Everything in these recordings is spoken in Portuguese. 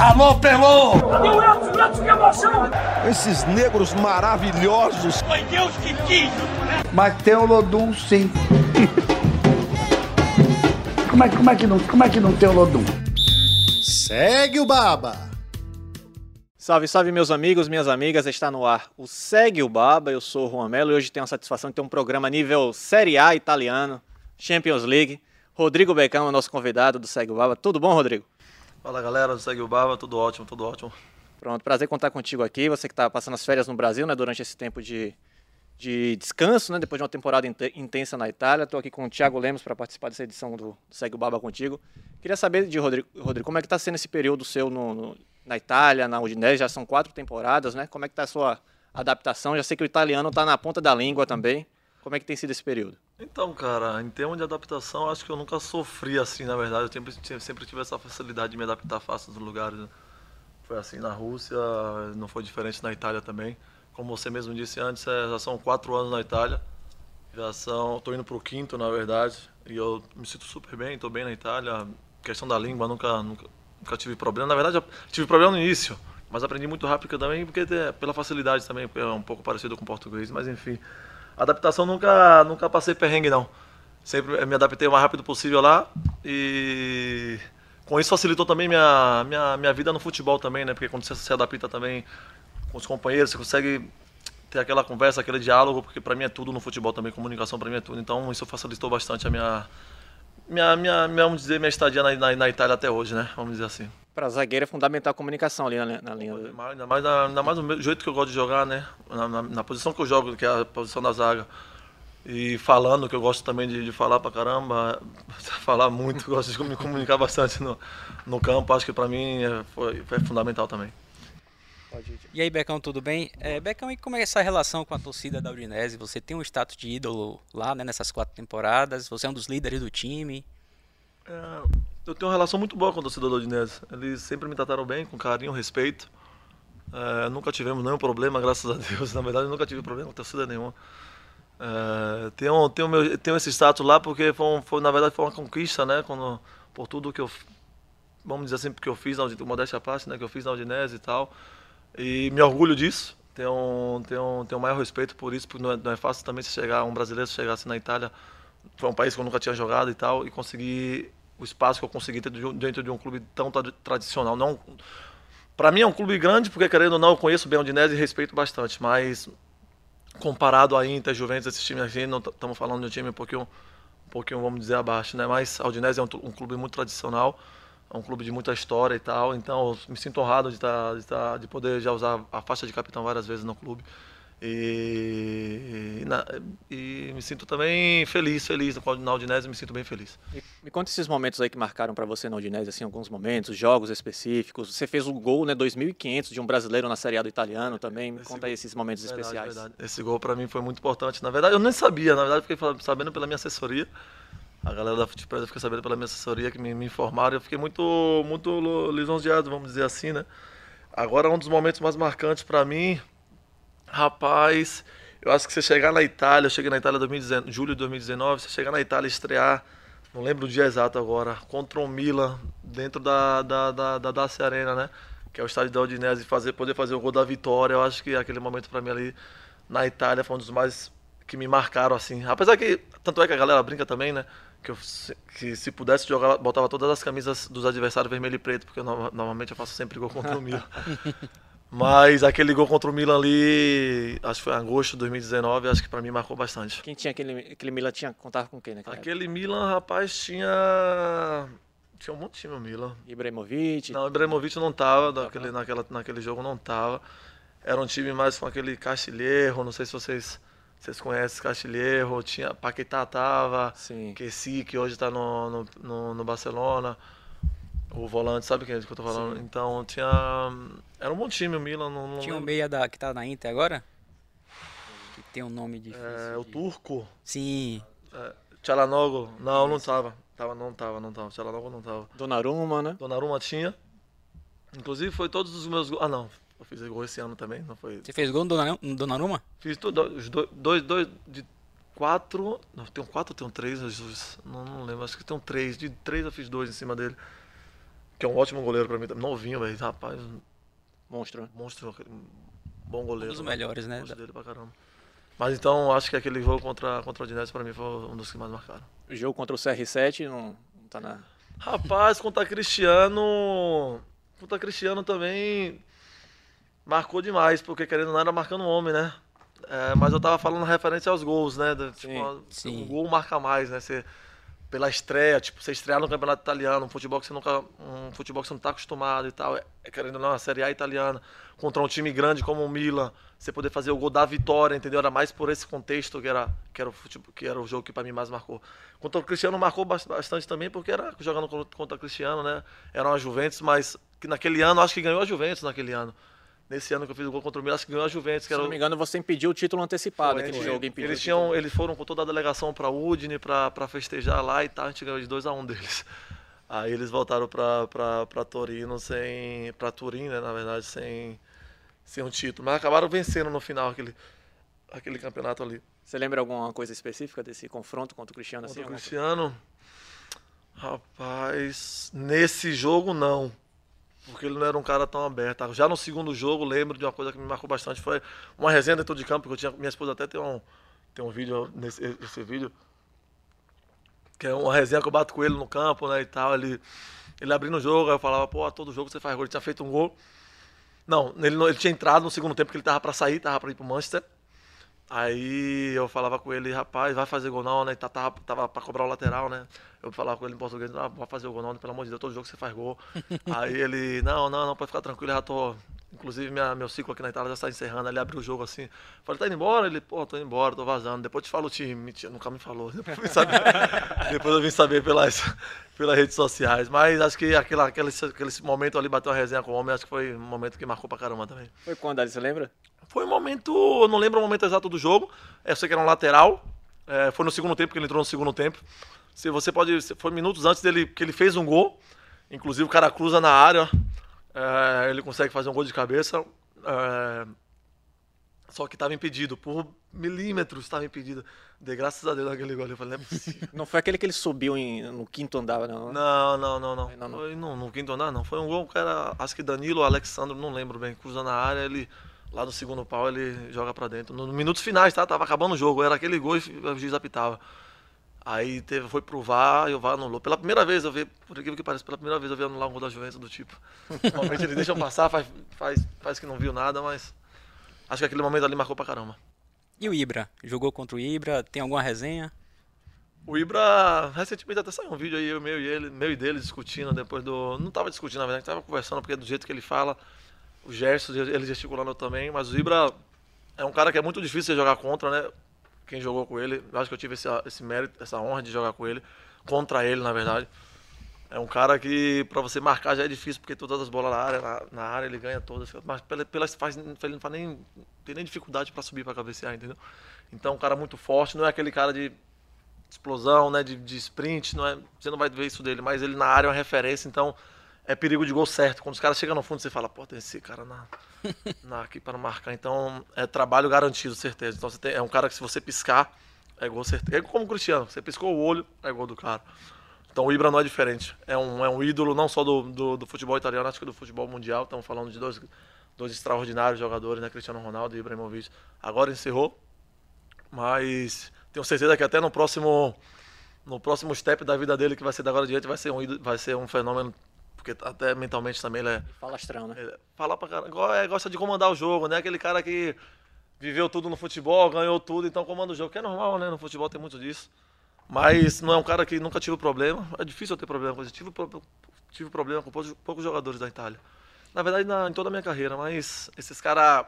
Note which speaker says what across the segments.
Speaker 1: Alô, Pelô!
Speaker 2: O Edson? Edson, que emoção!
Speaker 1: Esses negros maravilhosos.
Speaker 2: Foi Deus que quis!
Speaker 3: Mas tem o Lodum, sim. como, é, como, é que não, como é que não tem o Lodum?
Speaker 4: Segue o Baba!
Speaker 5: Salve, salve meus amigos, minhas amigas, está no ar o Segue o Baba, eu sou o Juan Melo e hoje tenho a satisfação de ter um programa nível Série A italiano, Champions League. Rodrigo Becão é nosso convidado do Segue o Baba. Tudo bom, Rodrigo?
Speaker 6: Fala galera Segue o Baba, tudo ótimo, tudo ótimo.
Speaker 5: Pronto, prazer contar contigo aqui, você que está passando as férias no Brasil, né, durante esse tempo de, de descanso, né, depois de uma temporada intensa na Itália. Estou aqui com o Thiago Lemos para participar dessa edição do Segue o Baba contigo. Queria saber de Rodrigo, Rodrigo como é que está sendo esse período seu no, no na Itália, na Udinese, já são quatro temporadas, né? Como é que está a sua adaptação? Já sei que o italiano está na ponta da língua também. Como é que tem sido esse período?
Speaker 6: Então, cara, em termos de adaptação, acho que eu nunca sofri assim, na verdade. Eu sempre, sempre tive essa facilidade de me adaptar fácil nos lugares. Foi assim na Rússia, não foi diferente na Itália também. Como você mesmo disse antes, é, já são quatro anos na Itália. Já são, estou indo para o quinto, na verdade. E eu me sinto super bem, estou bem na Itália. questão da língua, nunca, nunca, nunca tive problema. Na verdade, tive problema no início, mas aprendi muito rápido também, porque pela facilidade também, é um pouco parecido com o português, mas enfim. Adaptação nunca, nunca passei perrengue não. Sempre me adaptei o mais rápido possível lá e com isso facilitou também minha, minha, minha vida no futebol também, né? Porque quando você se adapta também com os companheiros, você consegue ter aquela conversa, aquele diálogo, porque para mim é tudo no futebol também, comunicação para mim é tudo. Então isso facilitou bastante a minha minha, minha, minha, vamos dizer, minha estadia na, na, na, Itália até hoje, né? Vamos dizer assim.
Speaker 5: Para zagueiro é fundamental a comunicação ali na, na linha.
Speaker 6: Ainda mais, ainda mais, ainda mais do jeito que eu gosto de jogar, né? Na, na, na, posição que eu jogo, que é a posição da zaga. E falando, que eu gosto também de, de falar pra caramba, falar muito, gosto de me comunicar bastante no, no campo, acho que para mim é, foi, foi fundamental também.
Speaker 7: E aí, Becão, tudo bem? É, Becão, e como é essa relação com a torcida da Udinese? Você tem um status de ídolo lá, né, nessas quatro temporadas, você é um dos líderes do time.
Speaker 6: É, eu tenho uma relação muito boa com a torcida da Udinese. Eles sempre me trataram bem, com carinho, respeito. É, nunca tivemos nenhum problema, graças a Deus. Na verdade, nunca tive problema com torcida nenhuma. É, tenho, tenho, meu, tenho esse status lá porque foi, foi, na verdade foi uma conquista, né? Quando, por tudo que eu, vamos dizer assim, porque eu fiz, na modéstia à parte, né? Que eu fiz na Udinese e tal. E me orgulho disso. Tenho, tenho, tenho o maior respeito por isso, porque não é, não é fácil também se chegar, um brasileiro chegar assim na Itália, foi um país que eu nunca tinha jogado e tal, e conseguir o espaço que eu consegui ter dentro de um clube tão tradicional. Não, para mim é um clube grande, porque querendo ou não, eu conheço bem o Udinese e respeito bastante, mas comparado a Inter, Juventus, esses times aqui, não estamos falando de um time um pouquinho, um pouquinho, vamos dizer, abaixo, né? Mas a Udinese é um, um clube muito tradicional é um clube de muita história e tal, então me sinto honrado de, estar, de, estar, de poder já usar a faixa de capitão várias vezes no clube. E, e, na, e me sinto também feliz, feliz na Udinese, me sinto bem feliz.
Speaker 5: Me, me conta esses momentos aí que marcaram para você na Udinese, assim, alguns momentos, jogos específicos. Você fez o um gol, né, 2.500 de um brasileiro na Série A do italiano também. Me esse conta aí esses momentos verdade, especiais.
Speaker 6: Verdade. Esse gol para mim foi muito importante. Na verdade, eu nem sabia, na verdade, fiquei sabendo pela minha assessoria a galera da Futebol fica sabendo pela minha assessoria que me, me informaram. Eu fiquei muito, muito lisonjeado, vamos dizer assim, né? Agora, um dos momentos mais marcantes para mim, rapaz, eu acho que você chegar na Itália, eu cheguei na Itália em julho de 2019, você chegar na Itália estrear, não lembro o dia exato agora, contra o Milan, dentro da, da, da, da Dacia Arena, né? Que é o estádio da Udinese, e fazer, poder fazer o gol da vitória, eu acho que aquele momento para mim ali na Itália foi um dos mais que me marcaram, assim. Apesar que, tanto é que a galera brinca também, né? que, eu, que se pudesse jogar, botava todas as camisas dos adversários vermelho e preto, porque eu, normalmente eu faço sempre gol contra o Milan. Mas aquele gol contra o Milan ali, acho que foi em agosto de 2019, acho que para mim marcou bastante.
Speaker 5: Quem tinha aquele, aquele Milan tinha contava com quem, né?
Speaker 6: Aquele época? Milan, rapaz, tinha tinha um monte de time o Milan.
Speaker 5: Ibrahimovic?
Speaker 6: Não, Ibrahimovic não tava, naquele, naquela, naquele jogo não tava. Era um time mais com aquele Castilheiro, não sei se vocês vocês conhecem Castilheiro, tinha Paquetá tava, Sim. Kessi, que hoje está no, no, no, no, Barcelona. O volante, sabe quem é que eu tô falando? Sim. Então tinha. Era um bom time o Milan. Não,
Speaker 7: não tinha um meia da, que tá na Inter agora? Que tem um nome difícil.
Speaker 6: É, o
Speaker 7: de...
Speaker 6: Turco.
Speaker 7: Sim.
Speaker 6: É, Tchalanogo. Não, não tava. tava. Não tava, não tava. Tchalanogo não tava.
Speaker 5: Donnarumma, né?
Speaker 6: Donnarumma tinha. Inclusive foi todos os meus. Ah, não. Eu fiz gol esse ano também, não foi?
Speaker 7: Você fez gol no Donnarumma?
Speaker 6: Fiz tudo, os dois, dois, dois de quatro, não, tem um quatro ou tem um três, não, não lembro, acho que tem um três, de três eu fiz dois em cima dele. Que é um ótimo goleiro pra mim, novinho, velho, rapaz,
Speaker 5: Monstro.
Speaker 6: monstro, bom goleiro.
Speaker 7: Um dos
Speaker 6: né?
Speaker 7: melhores, né?
Speaker 6: Gosto dele pra caramba. Mas então, acho que aquele jogo contra, contra o Dinese pra mim foi um dos que mais marcaram.
Speaker 5: O jogo contra o CR7 não, não tá na.
Speaker 6: Rapaz, contra Cristiano. Contra Cristiano também marcou demais, porque querendo ou não era marcando um homem, né? É, mas eu tava falando referência aos gols, né? Tipo,
Speaker 5: Sim,
Speaker 7: sim.
Speaker 6: o gol marca mais, né? Você, pela estreia, tipo, você estrear no campeonato italiano, um futebol que você nunca. Um futebol que você não tá acostumado e tal. É, é, querendo ou não, a Série A italiana, contra um time grande como o Milan, você poder fazer o gol da vitória, entendeu? Era mais por esse contexto que era, que era, o, futebol, que era o jogo que pra mim mais marcou. Contra o Cristiano marcou bas- bastante também, porque era jogando contra o Cristiano, né? Era uma Juventus, mas que naquele ano, acho que ganhou a Juventus naquele ano. Nesse ano que eu fiz o gol contra o Milan, acho que ganhou a Juventus,
Speaker 5: Se não me engano, você impediu o título antecipado,
Speaker 6: foi,
Speaker 5: aquele
Speaker 6: foi.
Speaker 5: jogo impediu.
Speaker 6: Eles, tinham, eles foram com toda a delegação para Udine para festejar lá e tal. A gente ganhou de 2 a 1 um deles. Aí eles voltaram para Torino sem. para Turim, né, na verdade, sem, sem um título. Mas acabaram vencendo no final aquele, aquele campeonato ali.
Speaker 5: Você lembra alguma coisa específica desse confronto contra o Cristiano?
Speaker 6: Contra
Speaker 5: assim,
Speaker 6: o Cristiano. Rapaz, nesse jogo não. Porque ele não era um cara tão aberto. Já no segundo jogo, lembro de uma coisa que me marcou bastante. Foi uma resenha dentro de campo, que eu tinha. Minha esposa até tem um, tem um vídeo nesse esse vídeo. Que é uma resenha que eu bato com ele no campo, né? E tal. Ele, ele abrindo o jogo, aí eu falava, pô, todo jogo você faz gol. Ele tinha feito um gol. Não, ele, ele tinha entrado no segundo tempo, que ele tava pra sair, tava pra ir pro Manchester. Aí eu falava com ele, rapaz, vai fazer gol não, né? Tá- Tava, tava pra cobrar o lateral, né? Eu falava com ele em português, ah, vai fazer o gol não, pelo amor de Deus, todo jogo você faz gol. Aí ele, não, não, não, pode ficar tranquilo, eu já tô. Inclusive, minha, meu ciclo aqui na Itália já está encerrando. Ele abriu o jogo assim. Falei, tá indo embora? Ele, pô, tô indo embora, tô vazando. Depois te falo o time. Mentira, nunca me falou. Depois eu vim saber, Depois eu vim saber pelas, pelas redes sociais. Mas acho que aquela, aquele, aquele momento ali, bateu uma resenha com o homem, acho que foi um momento que marcou pra caramba também.
Speaker 5: Foi quando, Ali, você lembra?
Speaker 6: Foi um momento, eu não lembro o momento exato do jogo. Eu sei que era um lateral. É, foi no segundo tempo, que ele entrou no segundo tempo. Se você pode, foi minutos antes dele que ele fez um gol. Inclusive o cara cruza na área. É, ele consegue fazer um gol de cabeça. é, só que estava impedido, por milímetros estava impedido. De graças a Deus aquele gol. Eu falei, não é possível.
Speaker 5: Não foi aquele que ele subiu em- no quinto andar, não.
Speaker 6: Não, não, não, não.
Speaker 5: Não, não.
Speaker 6: Foi no, no quinto andar, não. Foi um gol que era, acho que Danilo Alexandre, não lembro bem, cruza na área, ele lá no segundo pau ele joga pra dentro. No, no minutos finais, tá? Tava acabando o jogo, era aquele gol e o juiz apitava. Aí teve, foi pro VAR e o VAR anulou. Pela primeira vez eu vi, por incrível que pareça, pela primeira vez eu vi anular um gol da Juventus do tipo. Normalmente eles deixam passar, faz, faz, faz que não viu nada, mas acho que aquele momento ali marcou pra caramba.
Speaker 7: E o Ibra? Jogou contra o Ibra? Tem alguma resenha?
Speaker 6: O Ibra, recentemente até saiu um vídeo aí, eu, meu e ele, meu e dele discutindo depois do. Não tava discutindo, na verdade, tava conversando, porque do jeito que ele fala, o gesto, ele gesticulando também, mas o Ibra é um cara que é muito difícil você jogar contra, né? Quem jogou com ele, acho que eu tive esse, esse mérito, essa honra de jogar com ele, contra ele, na verdade. É um cara que pra você marcar já é difícil, porque todas as bolas na área, na, na área ele ganha todas. Mas pela, pelas faz, ele não faz nem, tem nem dificuldade pra subir pra cabecear, entendeu? Então, um cara muito forte, não é aquele cara de explosão, né, de, de sprint, não é, você não vai ver isso dele, mas ele na área é uma referência, então é perigo de gol certo. Quando os caras chegam no fundo, você fala, pô, tem esse cara na, na- aqui para marcar. Então, é trabalho garantido, certeza. Então, você tem, é um cara que se você piscar, é gol certeza. É como o Cristiano, você piscou o olho, é gol do cara. Então, o Ibra não é diferente. É um, é um ídolo não só do, do, do futebol italiano, acho que do futebol mundial. Estamos falando de dois, dois extraordinários jogadores, né, Cristiano Ronaldo e Ibrahimovic. Agora encerrou, mas tenho certeza que até no próximo no próximo step da vida dele que vai ser da agora adiante vai ser um vai ser um fenômeno porque até mentalmente também ele é,
Speaker 5: Falastrão, né?
Speaker 6: ele fala pra cara, go- é, gosta de comandar o jogo, né? Aquele cara que viveu tudo no futebol, ganhou tudo, então comanda o jogo, que é normal, né? No futebol tem muito disso. Mas não é um cara que nunca tive problema. É difícil eu ter problema com isso. Tive, tive problema com poucos, poucos jogadores da Itália. Na verdade, na- em toda a minha carreira, mas esses caras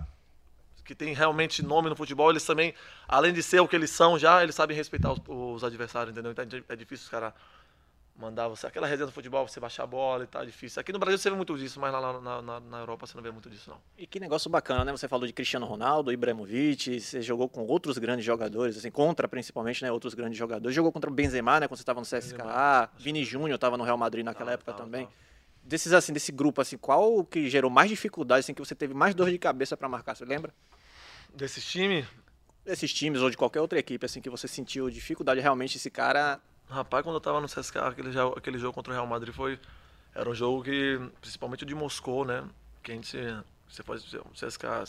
Speaker 6: que tem realmente nome no futebol, eles também, além de ser o que eles são já, eles sabem respeitar os, os adversários, entendeu? Então é difícil os caras mandar você. Aquela resenha do futebol, você baixar a bola e tal, é difícil. Aqui no Brasil você vê muito disso, mas lá na, na, na Europa você não vê muito disso, não.
Speaker 5: E que negócio bacana, né? Você falou de Cristiano Ronaldo, Ibrahimovic, você jogou com outros grandes jogadores, assim, contra principalmente, né? Outros grandes jogadores. Jogou contra o Benzema, né? Quando você estava no CSKA. Vini Júnior estava no Real Madrid naquela época também. Desses, assim, desse grupo, assim, qual que gerou mais dificuldade, assim, que você teve mais dor de cabeça para marcar? Você lembra?
Speaker 6: Desses times,
Speaker 5: Desses times ou de qualquer outra equipe, assim, que você sentiu dificuldade realmente, esse cara.
Speaker 6: Rapaz, quando eu tava no CSKA, aquele, aquele jogo contra o Real Madrid foi. era um jogo que, principalmente o de Moscou, né? Que a gente, você dizer, o CSKA,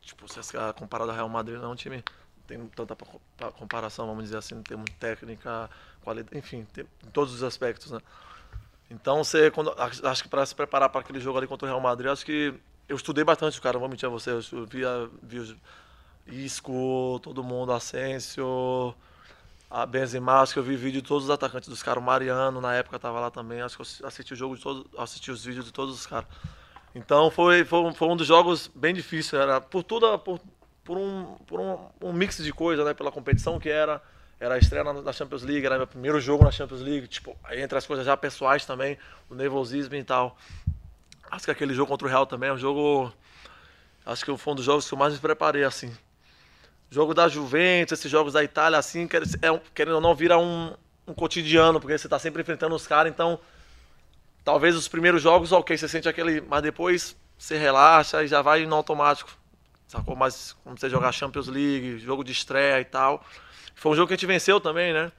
Speaker 6: tipo, o CSKA comparado ao Real Madrid não é um time tem tanta comparação, vamos dizer assim, em termos de técnica, qualidade, enfim, tem, em todos os aspectos, né? Então, você, quando, acho que para se preparar para aquele jogo ali contra o Real Madrid, acho que eu estudei bastante cara, não vou mentir a você, eu via, via Isco, todo mundo, Asensio, a Benzema, acho que eu vi vídeo de todos os atacantes dos caras, o Mariano na época estava lá também, acho que eu assisti o jogo de todos, assisti os vídeos de todos os caras. Então foi, foi, foi um dos jogos bem difíceis, era por tudo, por, por um, por um, um mix de coisas, né? Pela competição que era, era a estreia na, na, Champions League, era meu primeiro jogo na Champions League, tipo, aí entre as coisas já pessoais também, o nervosismo e tal. Acho que aquele jogo contra o Real também é um jogo, acho que foi um dos jogos que eu mais me preparei, assim. Jogo da Juventus, esses jogos da Itália, assim, é, querendo ou não, vira um, um cotidiano, porque você está sempre enfrentando os caras, então talvez os primeiros jogos, ok, você sente aquele, mas depois você relaxa e já vai no automático. Sacou? Mas como você jogar Champions League, jogo de estreia e tal. Foi um jogo que a gente venceu também, né?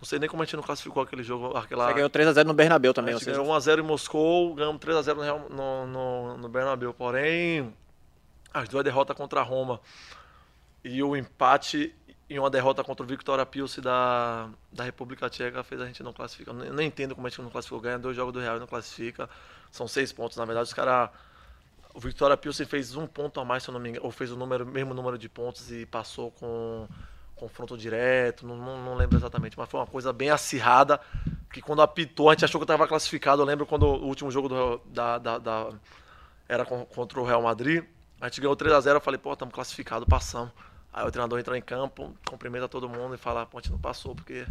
Speaker 6: Não sei nem como a gente não classificou aquele jogo. Aquela...
Speaker 5: Você ganhou 3x0 no Bernabéu também.
Speaker 6: A gente ganhou 1x0 em Moscou, ganhamos 3x0 no, no, no Bernabéu. Porém, as duas derrotas contra a Roma e o empate e uma derrota contra o Victoria Pilsen da, da República Tcheca fez a gente não classificar. Eu nem entendo como a gente não classificou. Ganha dois jogos do Real e não classifica. São seis pontos. Na verdade, os caras o Victoria Pilsen fez um ponto a mais, se eu não me engano, ou fez o número, mesmo número de pontos e passou com confronto direto, não, não, não, lembro exatamente, mas foi uma coisa bem acirrada, que quando apitou a gente achou que estava classificado, eu lembro quando o último jogo do, da, da, da, era contra o Real Madrid, a gente ganhou 3x0, eu falei, pô, estamos classificados, passamos. Aí o treinador entrou em campo, cumprimenta todo mundo e fala, a gente não passou, porque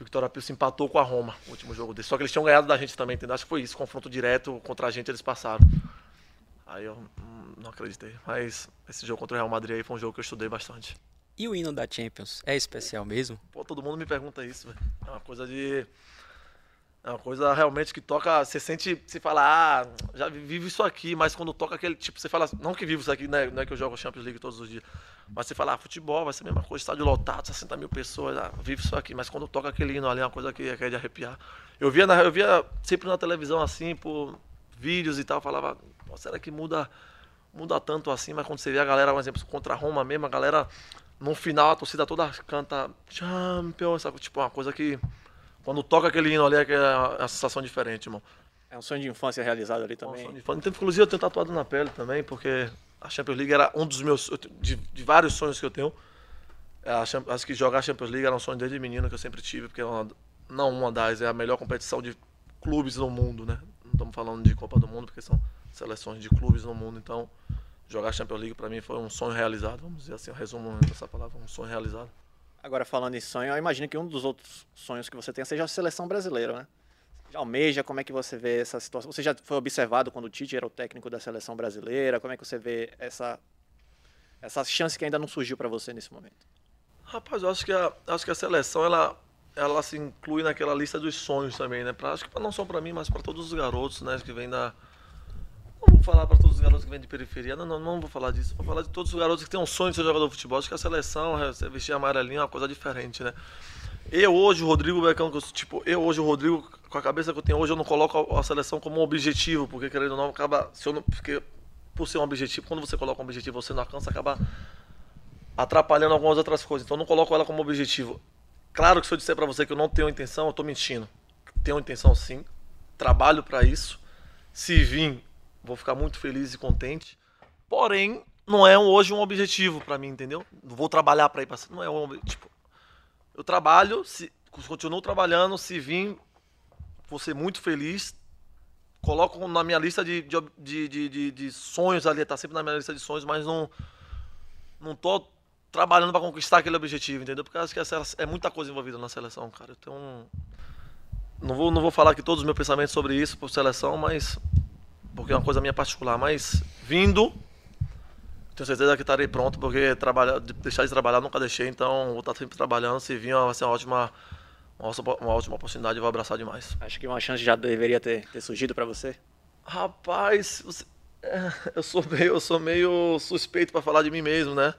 Speaker 6: o Victoria Pilsen empatou com a Roma, no último jogo desse. Só que eles tinham ganhado da gente também, entendeu? Acho que foi isso, confronto direto contra a gente, eles passaram. Aí eu não acreditei. Mas esse jogo contra o Real Madrid aí foi um jogo que eu estudei bastante.
Speaker 7: E o hino da Champions é especial mesmo?
Speaker 6: Pô, todo mundo me pergunta isso, velho. É uma coisa de. É uma coisa realmente que toca. Você sente. Você fala, ah, já vivo isso aqui, mas quando toca aquele. Tipo, você fala. Não que vivo isso aqui, né? não é que eu jogo Champions League todos os dias. Mas você fala, ah, futebol vai ser a mesma coisa, estádio lotado, 60 mil pessoas, ah, vivo isso aqui. Mas quando toca aquele hino ali, é uma coisa que, é de arrepiar. Eu via, na, eu via sempre na televisão assim, por vídeos e tal, falava, será que muda, muda tanto assim? Mas quando você vê a galera, por exemplo, contra a Roma mesmo, a galera, no final, a torcida toda canta Champion, essa, tipo, uma coisa que. Quando toca aquele hino ali, é, é uma sensação diferente, irmão.
Speaker 5: É um sonho de infância realizado ali também. É um sonho de.
Speaker 6: Então, inclusive, eu tenho tatuado na pele também, porque a Champions League era um dos meus. de, de vários sonhos que eu tenho. acho que jogar a Champions League era um sonho desde menino que eu sempre tive, porque é uma, não uma das, é a melhor competição de clubes no mundo, né? Não estamos falando de Copa do Mundo, porque são seleções de clubes no mundo. Então, jogar a Champions League para mim foi um sonho realizado, vamos dizer assim, um resumo dessa palavra, um sonho realizado.
Speaker 5: Agora, falando em sonho, eu imagino que um dos outros sonhos que você tem seja a seleção brasileira, né? Já almeja, como é que você vê essa situação? Você já foi observado quando o Tite era o técnico da seleção brasileira? Como é que você vê essa, essa chance que ainda não surgiu para você nesse momento?
Speaker 6: Rapaz, eu acho que a, acho que a seleção, ela, ela se inclui naquela lista dos sonhos também, né? Pra, acho que não só para mim, mas para todos os garotos, né? Que vem da não falar para todos os garotos que vêm de periferia, não, não, não vou falar disso. Vou falar de todos os garotos que têm um sonho de ser jogador de futebol. Acho que a seleção, é, vestir amarelinho é uma coisa diferente, né? Eu hoje, o Rodrigo Becão, tipo, eu hoje, o Rodrigo, com a cabeça que eu tenho hoje, eu não coloco a seleção como um objetivo, porque querendo ou não, acaba. Se eu não, porque por ser um objetivo, quando você coloca um objetivo você não alcança, acaba atrapalhando algumas outras coisas. Então eu não coloco ela como objetivo. Claro que se eu disser para você que eu não tenho intenção, eu estou mentindo. Tenho intenção sim, trabalho para isso. Se vir vou ficar muito feliz e contente. Porém, não é hoje um objetivo para mim, entendeu? Não vou trabalhar para ir para não é um tipo eu trabalho, se continuo trabalhando, se vir vou ser muito feliz. Coloco na minha lista de, de, de, de, de sonhos ali, tá sempre na minha lista de sonhos, mas não não tô trabalhando para conquistar aquele objetivo, entendeu? Porque acho que é muita coisa envolvida na seleção, cara. Um... não vou não vou falar aqui todos os meus pensamentos sobre isso por seleção, mas porque é uma coisa minha particular, mas vindo, tenho certeza que estarei pronto, porque trabalhar, deixar de trabalhar nunca deixei, então vou estar sempre trabalhando. Se vir, vai ser uma ótima, uma ótima oportunidade, eu vou abraçar demais.
Speaker 5: Acho que uma chance já deveria ter, ter surgido para você?
Speaker 6: Rapaz, você, é, eu, sou meio, eu sou meio suspeito para falar de mim mesmo, né?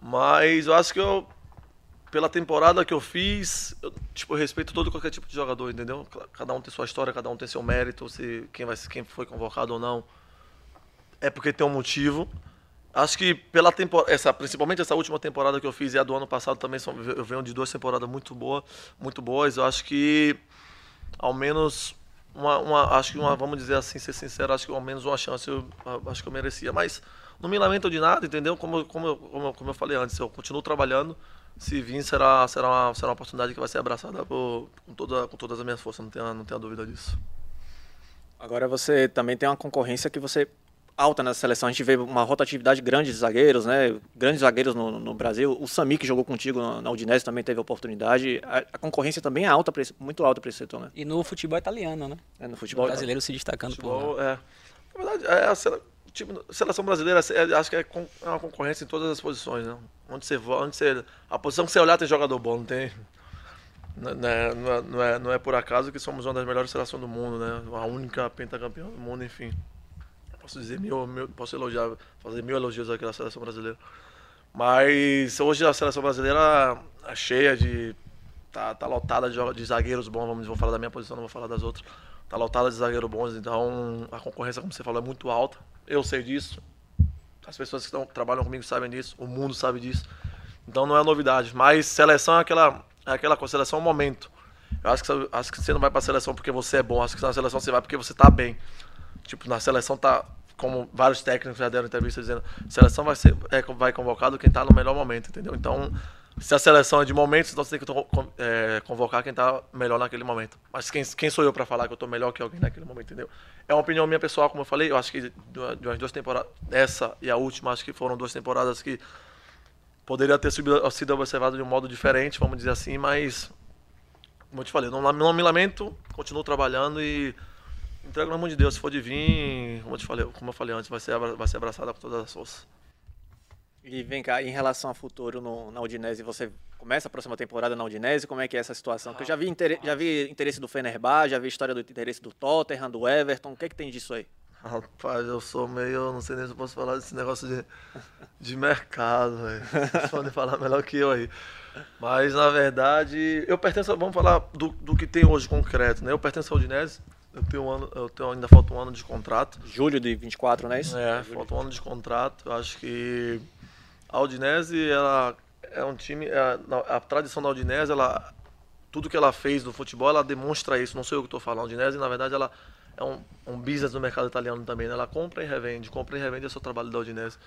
Speaker 6: Mas eu acho que eu pela temporada que eu fiz, eu, tipo, eu respeito todo qualquer tipo de jogador, entendeu? Cada um tem sua história, cada um tem seu mérito, se quem vai quem foi convocado ou não. É porque tem um motivo. Acho que pela temporada, essa, principalmente essa última temporada que eu fiz e a do ano passado também são, eu venho de duas temporadas muito boas, muito boas. Eu acho que ao menos uma, uma, acho que uma, vamos dizer assim, ser sincero, acho que ao menos uma chance eu acho que eu merecia, mas não me lamento de nada, entendeu? Como, como, como, como eu falei antes, eu continuo trabalhando. Se vir, será, será, uma, será uma oportunidade que vai ser abraçada por, com, toda, com todas as minhas forças, não tenha, não tenha dúvida disso.
Speaker 5: Agora você também tem uma concorrência que você alta nessa seleção. A gente vê uma rotatividade grande de zagueiros, né? Grandes zagueiros no, no Brasil. O Sami, que jogou contigo na, na Udinese, também teve oportunidade. A, a concorrência também é alta, esse, muito alta para esse setor, né?
Speaker 7: E no futebol italiano, né?
Speaker 5: É, no futebol
Speaker 7: o brasileiro se destacando
Speaker 6: futebol, por. É. Na verdade, é a tipo, seleção brasileira, é, acho que é, é, uma concorrência em todas as posições, né? Onde você, onde você, a posição que você olhar tem jogador bom, não tem... Não é, não, é, não, é, não é por acaso que somos uma das melhores seleções do mundo, né? A única pentacampeã do mundo, enfim posso dizer mil, mil, posso elogiar, fazer mil elogios aqui seleção brasileira. Mas hoje a seleção brasileira é cheia de. tá, tá lotada de, de zagueiros bons, vamos, vou falar da minha posição, não vou falar das outras. Tá lotada de zagueiros bons, então a concorrência, como você falou, é muito alta. Eu sei disso. As pessoas que estão, trabalham comigo sabem disso, o mundo sabe disso. Então não é novidade. Mas seleção é aquela, é aquela seleção é um momento. Eu acho que, acho que você não vai para a seleção porque você é bom, acho que na seleção você vai porque você está bem. Tipo, na seleção tá, como vários técnicos já deram entrevista dizendo, seleção vai ser é, vai convocado quem está no melhor momento, entendeu? Então, se a seleção é de momentos, então você tem que é, convocar quem está melhor naquele momento. Mas quem, quem sou eu para falar que eu estou melhor que alguém naquele momento, entendeu? É uma opinião minha pessoal, como eu falei, eu acho que de umas duas temporadas, essa e a última, acho que foram duas temporadas que poderia ter sido, observado de um modo diferente, vamos dizer assim, mas como eu te falei, não, não me lamento, continuo trabalhando e entrego na mão de Deus. Se for de vir, como eu, te falei, como eu falei antes, vai ser, vai ser abraçada com todas as forças.
Speaker 5: E vem cá, em relação ao futuro no, na Udinese, você começa a próxima temporada na Udinese? Como é que é essa situação? Porque eu já vi, já vi interesse do Fenerbahçe, já vi história do interesse do Tottenham, do Everton. O que é que tem disso aí?
Speaker 6: Rapaz, eu sou meio. Não sei nem se eu posso falar desse negócio de, de mercado, velho. Vocês podem falar melhor que eu aí. Mas, na verdade, eu pertenço. Vamos falar do, do que tem hoje concreto, né? Eu pertenço à Udinese. Eu tenho um ano, eu tenho, ainda falta um ano de contrato.
Speaker 5: Julho de 24, não é isso?
Speaker 6: É, Julho falta um ano de contrato. Eu acho que a Udinese, ela é um time. É, a, a tradição da Udinese, ela, tudo que ela fez no futebol, ela demonstra isso. Não sei o que estou falando. A Udinese, na verdade, ela é um, um business no mercado italiano também. Né? Ela compra e revende. Compra e revende é o seu trabalho da Udinese.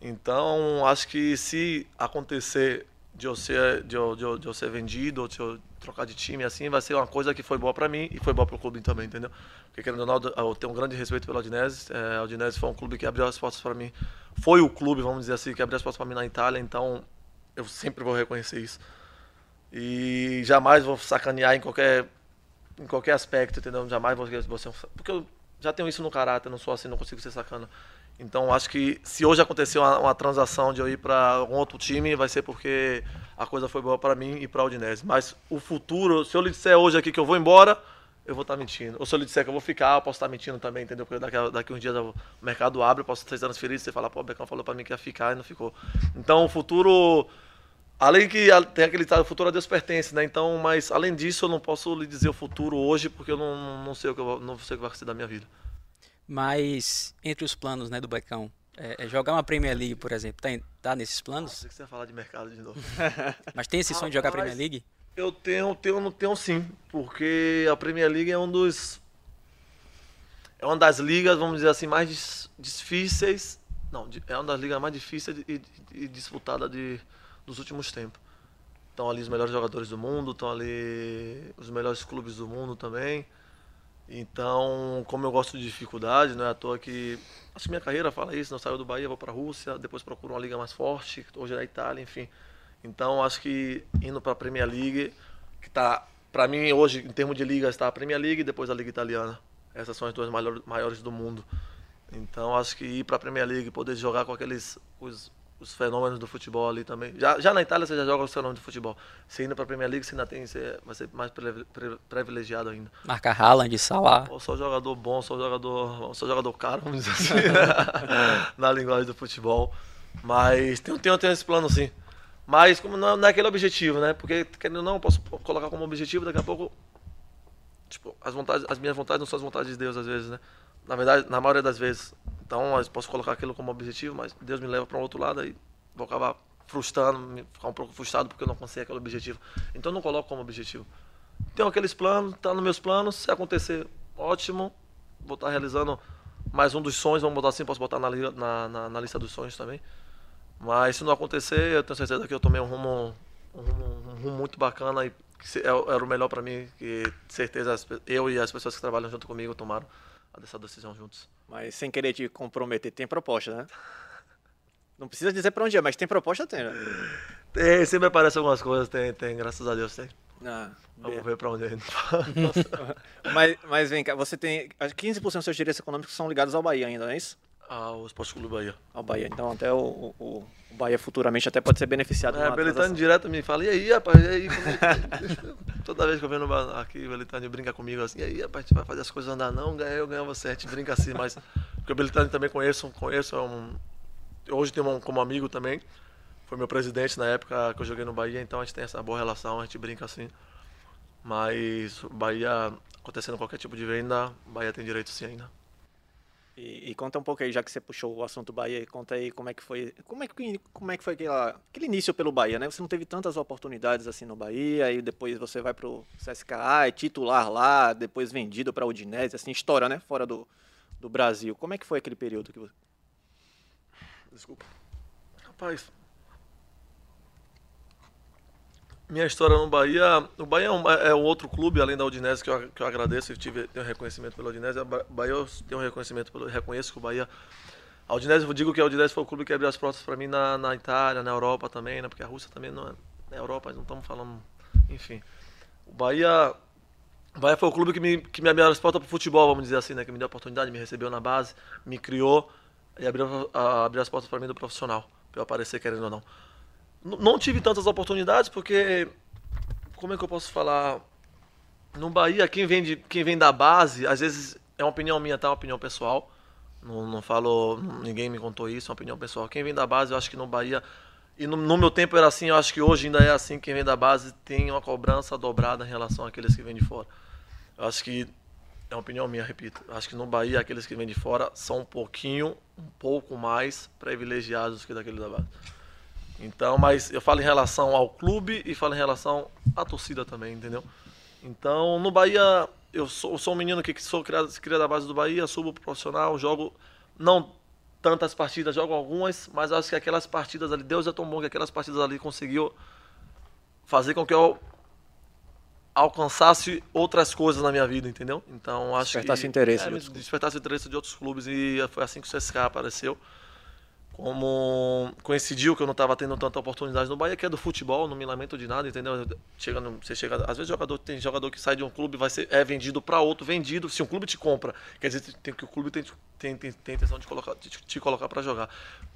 Speaker 6: Então, acho que se acontecer de eu ser, de eu, de eu, de eu ser vendido, ou de eu trocar de time, assim, vai ser uma coisa que foi boa para mim e foi boa para o clube também, entendeu? Porque, querendo ou não, eu tenho um grande respeito pelo Aldinese. É, a Aldinese foi um clube que abriu as portas para mim. Foi o clube, vamos dizer assim, que abriu as portas para mim na Itália, então eu sempre vou reconhecer isso. E jamais vou sacanear em qualquer, em qualquer aspecto, entendeu? Jamais vou, vou ser, Porque eu já tenho isso no caráter, não sou assim, não consigo ser sacana. Então acho que se hoje acontecer uma, uma transação de eu ir para algum outro time, vai ser porque a coisa foi boa para mim e para a Udinese. Mas o futuro, se eu lhe disser hoje aqui que eu vou embora, eu vou estar tá mentindo. Ou se eu lhe disser que eu vou ficar, eu posso estar tá mentindo também, entendeu? Porque daqui, daqui uns dias o mercado abre, eu posso ser transferido, você fala, pô, o Becão falou para mim que ia ficar e não ficou. Então o futuro Além que tem aquele o futuro a Deus pertence, né? Então, mas além disso, eu não posso lhe dizer o futuro hoje, porque eu não, não sei o que eu, não sei o que vai ser da minha vida.
Speaker 7: Mas entre os planos né, do Becão, é, é jogar uma Premier League, por exemplo, tá, tá nesses planos?
Speaker 6: Nossa, que você ia falar de mercado de novo.
Speaker 7: Mas tem esse sonho de jogar Premier League?
Speaker 6: Eu tenho, tenho, tenho sim, porque a Premier League é um dos é uma das ligas, vamos dizer assim, mais difíceis. Não, é uma das ligas mais difíceis e, e disputada de, dos últimos tempos. Estão ali os melhores jogadores do mundo, estão ali os melhores clubes do mundo também. Então, como eu gosto de dificuldade, não é à toa que. Acho que minha carreira fala isso, não né? saio do Bahia, vou para a Rússia, depois procuro uma liga mais forte, hoje é da Itália, enfim. Então, acho que indo para a Premier League, que está, para mim, hoje, em termos de ligas, está a Premier League e depois a Liga Italiana. Essas são as duas maiores do mundo. Então, acho que ir para a Premier League, poder jogar com aqueles os, os fenômenos do futebol ali também. Já, já na Itália você já joga os fenômenos do futebol. Você indo para a Premier League, você ainda tem, você vai ser mais privilegiado ainda.
Speaker 7: Marca Haaland, Salah.
Speaker 6: Ou só jogador bom, só jogador, só jogador caro, vamos dizer assim, na linguagem do futebol. Mas tem, tem, tem esse plano sim. Mas como não, não é aquele objetivo, né? Porque, querendo ou não, eu posso colocar como objetivo, daqui a pouco. Tipo, as, vontades, as minhas vontades não são as vontades de Deus, às vezes, né? Na verdade, na maioria das vezes. Então, eu posso colocar aquilo como objetivo, mas Deus me leva para um outro lado, aí vou acabar frustrando, ficar um pouco frustrado porque eu não consegui aquele objetivo. Então, eu não coloco como objetivo. Tenho aqueles planos, tá nos meus planos, se acontecer, ótimo. Vou estar realizando mais um dos sonhos, vamos botar assim, posso botar na, na, na, na lista dos sonhos também. Mas se não acontecer, eu tenho certeza que eu tomei um rumo, um rumo, um rumo muito bacana e que é era o melhor para mim, que certeza eu e as pessoas que trabalham junto comigo tomaram essa decisão juntos.
Speaker 5: Mas sem querer te comprometer, tem proposta, né? Não precisa dizer para onde é, mas tem proposta, tem, né?
Speaker 6: Tem, sempre aparecem algumas coisas, tem, tem, graças a Deus tem.
Speaker 5: Ah,
Speaker 6: Vamos ver para onde a gente
Speaker 5: mas, mas vem cá, você tem 15% dos seus direitos econômicos são ligados ao Bahia ainda, não é isso?
Speaker 6: Ao Esporte Clube Bahia.
Speaker 5: Ao Bahia. Então até o, o, o Bahia futuramente até pode ser beneficiado.
Speaker 6: É, Belitani direto me fala, e aí, rapaz, e aí? Toda vez que eu venho aqui, o Belitani brinca comigo assim, e aí, rapaz, a gente vai fazer as coisas andar não, ganha eu, ganha você, a gente brinca assim, mas. Porque o Belitani também conheço, conheço, é um, hoje tem um como amigo também. Foi meu presidente na época que eu joguei no Bahia, então a gente tem essa boa relação, a gente brinca assim. Mas Bahia, acontecendo qualquer tipo de venda, Bahia tem direito sim ainda.
Speaker 5: E, e, conta um pouco aí, já que você puxou o assunto Bahia, conta aí como é que foi, como é que, como é que foi aquela, aquele início pelo Bahia, né? Você não teve tantas oportunidades assim no Bahia, e depois você vai pro CSKA, é titular lá, depois vendido para Udinese, assim, história, né? Fora do, do Brasil. Como é que foi aquele período que você...
Speaker 6: Desculpa. Rapaz, minha história no Bahia. O Bahia é um, é um outro clube, além da Udinese, que eu, que eu agradeço e tive, tenho reconhecimento pela Udinese. O Bahia eu tenho reconhecimento, pelo, reconheço que o Bahia. A Udinese, eu digo que a Udinese foi o clube que abriu as portas para mim na, na Itália, na Europa também, né? Porque a Rússia também não é. Na Europa, não estamos falando. Enfim. O Bahia. O Bahia foi o clube que me, que me abriu as portas para o futebol, vamos dizer assim, né? Que me deu a oportunidade, me recebeu na base, me criou e abriu, a, abriu as portas para mim do profissional, para eu aparecer querendo ou não. Não tive tantas oportunidades porque, como é que eu posso falar? No Bahia, quem vem, de, quem vem da base, às vezes é uma opinião minha, tá? Uma opinião pessoal. Não, não falo, ninguém me contou isso, é uma opinião pessoal. Quem vem da base, eu acho que no Bahia, e no, no, meu tempo era assim, eu acho que hoje ainda é assim, quem vem da base tem uma cobrança dobrada em relação àqueles que vêm de fora. Eu acho que, é uma opinião minha, repito, acho que no Bahia, aqueles que vêm de fora são um pouquinho, um pouco mais privilegiados que daqueles da base. Então, mas eu falo em relação ao clube e falo em relação à torcida também, entendeu? Então, no Bahia, eu sou, eu sou um menino que sou criado, criado da base do Bahia, subo pro profissional, jogo não tantas partidas, jogo algumas, mas acho que aquelas partidas ali, Deus é tão bom que aquelas partidas ali conseguiu fazer com que eu alcançasse outras coisas na minha vida, entendeu? Então, acho
Speaker 5: despertasse
Speaker 6: que
Speaker 5: interesse,
Speaker 6: é, despertasse interesse de outros clubes e foi assim que o CSK apareceu como coincidiu que eu não estava tendo tanta oportunidade no Bahia, que é do futebol, não me lamento de nada, entendeu? Chega você chega, às vezes jogador tem jogador que sai de um clube vai ser é vendido para outro, vendido, se um clube te compra, quer dizer tem que o clube tem tem, tem, tem intenção de colocar de te colocar para jogar.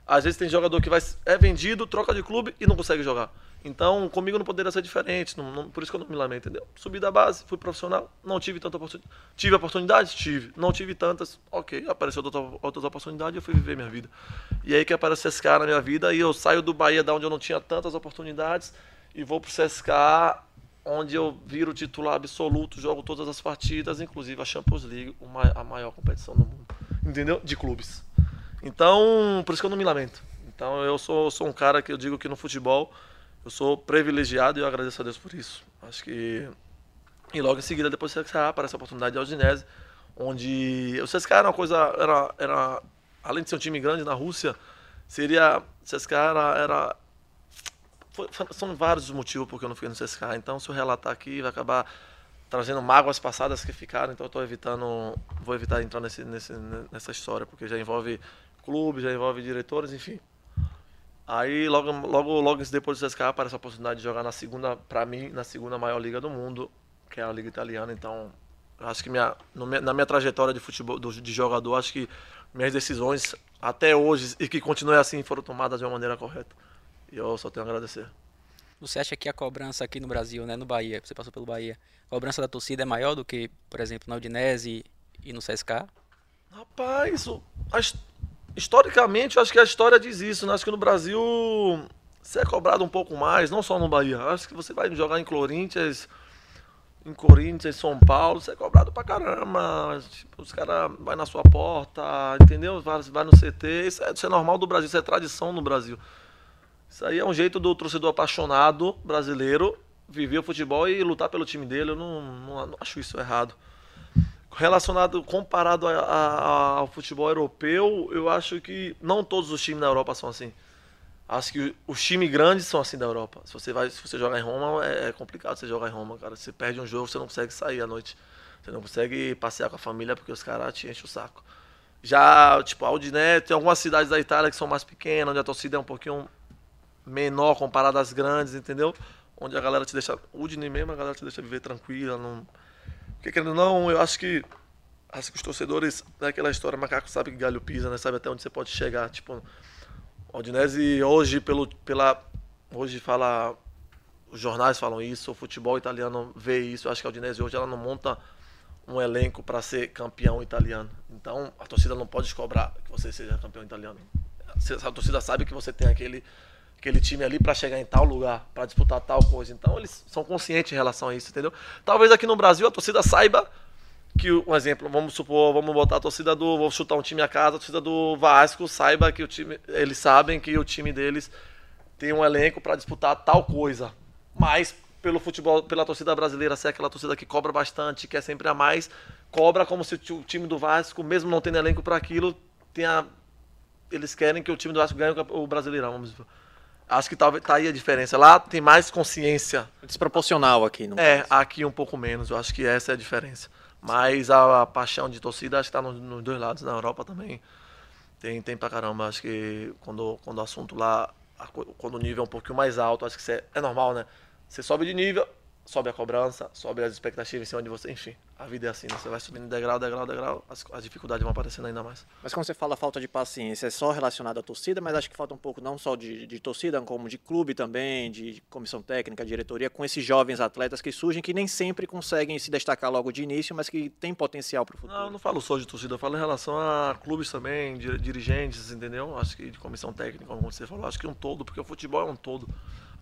Speaker 6: Às vezes tem jogador que vai é vendido, troca de clube e não consegue jogar. Então, comigo não poderia ser diferente, não, não, por isso que eu não me lamento, entendeu? Subi da base, fui profissional, não tive tanta oportunidade. Tive oportunidades? Tive. Não tive tantas, ok. Apareceu outras oportunidades eu fui viver minha vida. E aí que apareceu esse cara na minha vida e eu saio do Bahia, da onde eu não tinha tantas oportunidades, e vou pro CSKA, onde eu viro titular absoluto, jogo todas as partidas, inclusive a Champions League, uma, a maior competição do mundo, entendeu? De clubes. Então, por isso que eu não me lamento. Então, eu sou, sou um cara que eu digo que no futebol eu sou privilegiado e eu agradeço a Deus por isso. Acho que. E logo em seguida, depois do CSKA, aparece a oportunidade de Aldinese, onde o CSKA era uma coisa. Era, era, além de ser um time grande na Rússia, seria. O CSKA era. era foi, são vários os motivos porque eu não fui no CSKA. Então, se eu relatar aqui, vai acabar trazendo mágoas passadas que ficaram. Então, eu estou evitando. Vou evitar entrar nesse, nesse, nessa história, porque já envolve clube, já envolve diretores, enfim. Aí logo, logo, logo depois do CSKA aparece a oportunidade de jogar na segunda, para mim, na segunda maior liga do mundo, que é a liga italiana. Então, acho que minha, na minha trajetória de futebol, de jogador, acho que minhas decisões até hoje e que continue assim foram tomadas de uma maneira correta. E eu só tenho a agradecer.
Speaker 7: Você acha que a cobrança aqui no Brasil, né, no Bahia, você passou pelo Bahia, a cobrança da torcida é maior do que, por exemplo, na Udinese e no CSK?
Speaker 6: Rapaz, historicamente, eu acho que a história diz isso. Né? Acho que no Brasil você é cobrado um pouco mais, não só no Bahia. Acho que você vai jogar em Corinthians, em Corinthians, São Paulo, você é cobrado pra caramba. Tipo, os caras vai na sua porta, entendeu? Vai, vai no CT. Isso é, isso é normal do Brasil, isso é tradição no Brasil. Isso aí é um jeito do torcedor apaixonado brasileiro viver o futebol e lutar pelo time dele. Eu não, não, não acho isso errado. Relacionado, comparado a, a, ao futebol europeu, eu acho que não todos os times na Europa são assim. Acho que os times grandes são assim da Europa. Se você vai, se você jogar em Roma, é, é complicado você jogar em Roma, cara. Você perde um jogo, você não consegue sair à noite. Você não consegue passear com a família porque os caras te enchem o saco. Já, tipo, a Aldinete, tem algumas cidades da Itália que são mais pequenas, onde a torcida é um pouquinho menor comparada às grandes, entendeu? Onde a galera te deixa. Udine mesmo, a galera te deixa viver tranquila. Não... Porque querendo não, eu acho que. Acho que os torcedores, naquela história, macaco sabe que galho pisa, né? Sabe até onde você pode chegar. Tipo, o Udinese hoje, pelo, pela, hoje fala, os jornais falam isso, o futebol italiano vê isso. Eu acho que a Udinese hoje ela não monta um elenco para ser campeão italiano. Então a torcida não pode cobrar que você seja campeão italiano. A torcida sabe que você tem aquele aquele time ali para chegar em tal lugar, para disputar tal coisa. Então eles são conscientes em relação a isso, entendeu? Talvez aqui no Brasil a torcida saiba que um exemplo, vamos supor, vamos botar a torcida do, vou chutar um time a casa, a torcida do Vasco saiba que o time, eles sabem que o time deles tem um elenco para disputar tal coisa. Mas pelo futebol, pela torcida brasileira ser aquela torcida que cobra bastante, quer sempre a mais, cobra como se o time do Vasco, mesmo não tendo elenco para aquilo, tenha eles querem que o time do Vasco ganhe o Brasileirão, vamos dizer. Acho que talvez tá aí a diferença. Lá tem mais consciência.
Speaker 5: Desproporcional aqui, não
Speaker 6: É, aqui um pouco menos. Eu acho que essa é a diferença. Mas a, a paixão de torcida acho que está nos, nos, dois lados. Na Europa também tem, tem pra caramba. Acho que quando, quando o assunto lá, quando o nível é um pouquinho mais alto, acho que é, é normal, né? Você sobe de nível, sobe a cobrança, sobe as expectativas em cima de você, enfim. A vida é assim, né? Você vai subindo degrau, degrau, degrau, as, as, dificuldades vão aparecendo ainda mais.
Speaker 5: Mas quando você fala falta de paciência, é só relacionado à torcida, mas acho que falta um pouco não só de, de torcida, como de clube também, de comissão técnica, diretoria, com esses jovens atletas que surgem, que nem sempre conseguem se destacar logo de início, mas que têm potencial para o futuro.
Speaker 6: Não, eu não falo só de torcida, eu falo em relação a clubes também, dirigentes, entendeu? Acho que de comissão técnica, como você falou, acho que um todo, porque o futebol é um todo.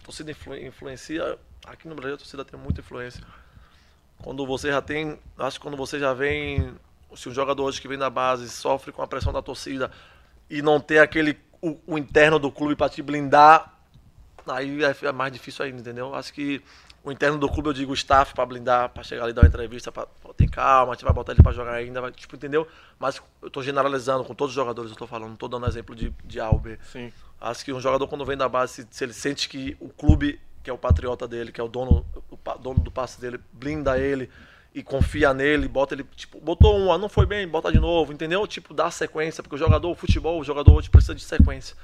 Speaker 6: Torcida influ, influencia, aqui no Brasil a torcida tem muita influência quando você já tem, acho que quando você já vem, se um jogador hoje que vem da base sofre com a pressão da torcida e não ter aquele o, o interno do clube para te blindar, aí é, é, mais difícil ainda, entendeu? Acho que o interno do clube, eu digo o staff para blindar, para chegar ali dar uma entrevista, para ter calma, a gente vai botar ele para jogar ainda, vai, tipo, entendeu? Mas eu estou generalizando com todos os jogadores, eu estou falando, não estou dando exemplo de, de A ou B.
Speaker 5: Sim.
Speaker 6: Acho que um jogador quando vem da base, se, ele sente que o clube que é o patriota dele, que é o dono, o dono do passe dele, blinda ele e confia nele, bota ele, tipo, botou um, não foi bem, bota de novo, entendeu? Tipo, dá sequência, porque o jogador, o futebol, o jogador hoje precisa de sequência.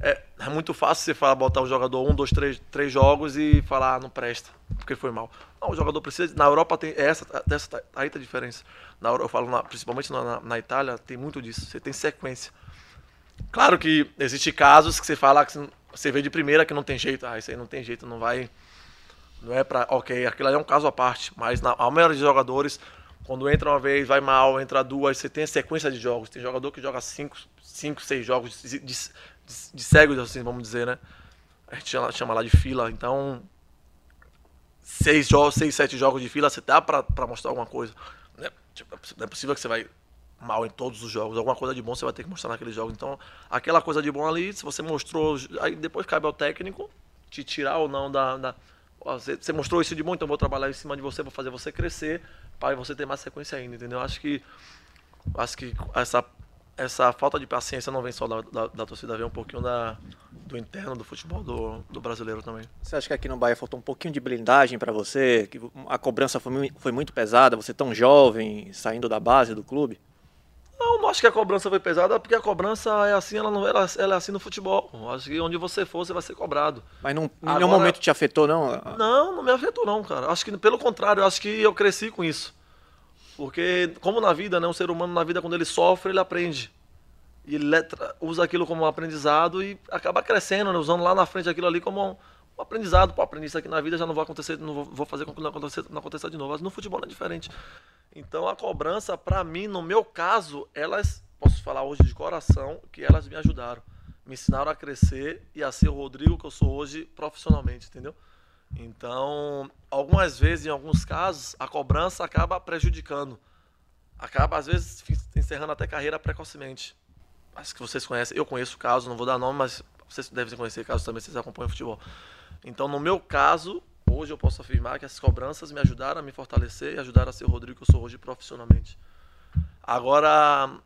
Speaker 6: É, é muito fácil você falar, botar o jogador um, dois, três, três jogos e falar, ah, não presta, porque foi mal. Não, o jogador precisa. Na Europa tem essa, essa aí tá a diferença. Na eu falo, na, principalmente na, na, Itália, tem muito disso. Você tem sequência. Claro que existe casos que você fala que você vê de primeira que não tem jeito, ah, isso aí não tem jeito, não vai. Não é pra. Ok, aquilo aí é um caso à parte, mas na, a maioria dos jogadores, quando entra uma vez, vai mal, entra duas, você tem a sequência de jogos. Tem jogador que joga cinco, cinco seis jogos de, de, de, cegos, assim, vamos dizer, né? A gente chama, chama lá de fila, então. Seis, jogos, seis, sete jogos de fila, você dá pra, mostrar alguma coisa. Não é, tipo, não é possível que você vai mal em todos os jogos. Alguma coisa de bom você vai ter que mostrar naqueles jogos. Então, aquela coisa de bom ali, se você mostrou, aí depois cabe ao técnico te tirar ou não da. da você, mostrou isso de bom, então vou trabalhar em cima de você, vou fazer você crescer, para você ter mais sequência ainda, entendeu? Acho que acho que essa essa falta de paciência não vem só da, da, da torcida, vem um pouquinho da, do interno do futebol do, do, brasileiro também.
Speaker 5: Você acha que aqui no Bahia faltou um pouquinho de blindagem para você? Que a cobrança foi, foi muito pesada, você tão jovem, saindo da base do clube?
Speaker 6: Não, não acho que a cobrança foi pesada, porque a cobrança é assim, ela não ela, ela é assim no futebol. Acho que onde você for, você vai ser cobrado.
Speaker 5: Mas não, em nenhum momento te afetou, não?
Speaker 6: Não, não me afetou, não, cara. Acho que, pelo contrário, acho que eu cresci com isso. Porque, como na vida, né, um ser humano na vida, quando ele sofre, ele aprende. E ele usa aquilo como um aprendizado e acaba crescendo, né, usando lá na frente aquilo ali como um, aprendizado. Pô, aprendi isso aqui na vida, já não vou acontecer, não vou, fazer com que não aconteça, não aconteça de novo. Mas no futebol não é diferente. Então a cobrança, para mim, no meu caso, elas, posso falar hoje de coração, que elas me ajudaram. me ensinaram a crescer e a ser o Rodrigo que eu sou hoje profissionalmente, entendeu? Então, algumas vezes, em alguns casos, a cobrança acaba prejudicando. Acaba, às vezes, encerrando até carreira precocemente. Acho que vocês conhecem, eu conheço casos, não vou dar nome, mas vocês devem conhecer casos também, vocês acompanham futebol. Então, no meu caso, hoje eu posso afirmar que essas cobranças me ajudaram a me fortalecer e ajudaram a ser o Rodrigo que eu sou hoje profissionalmente. Agora,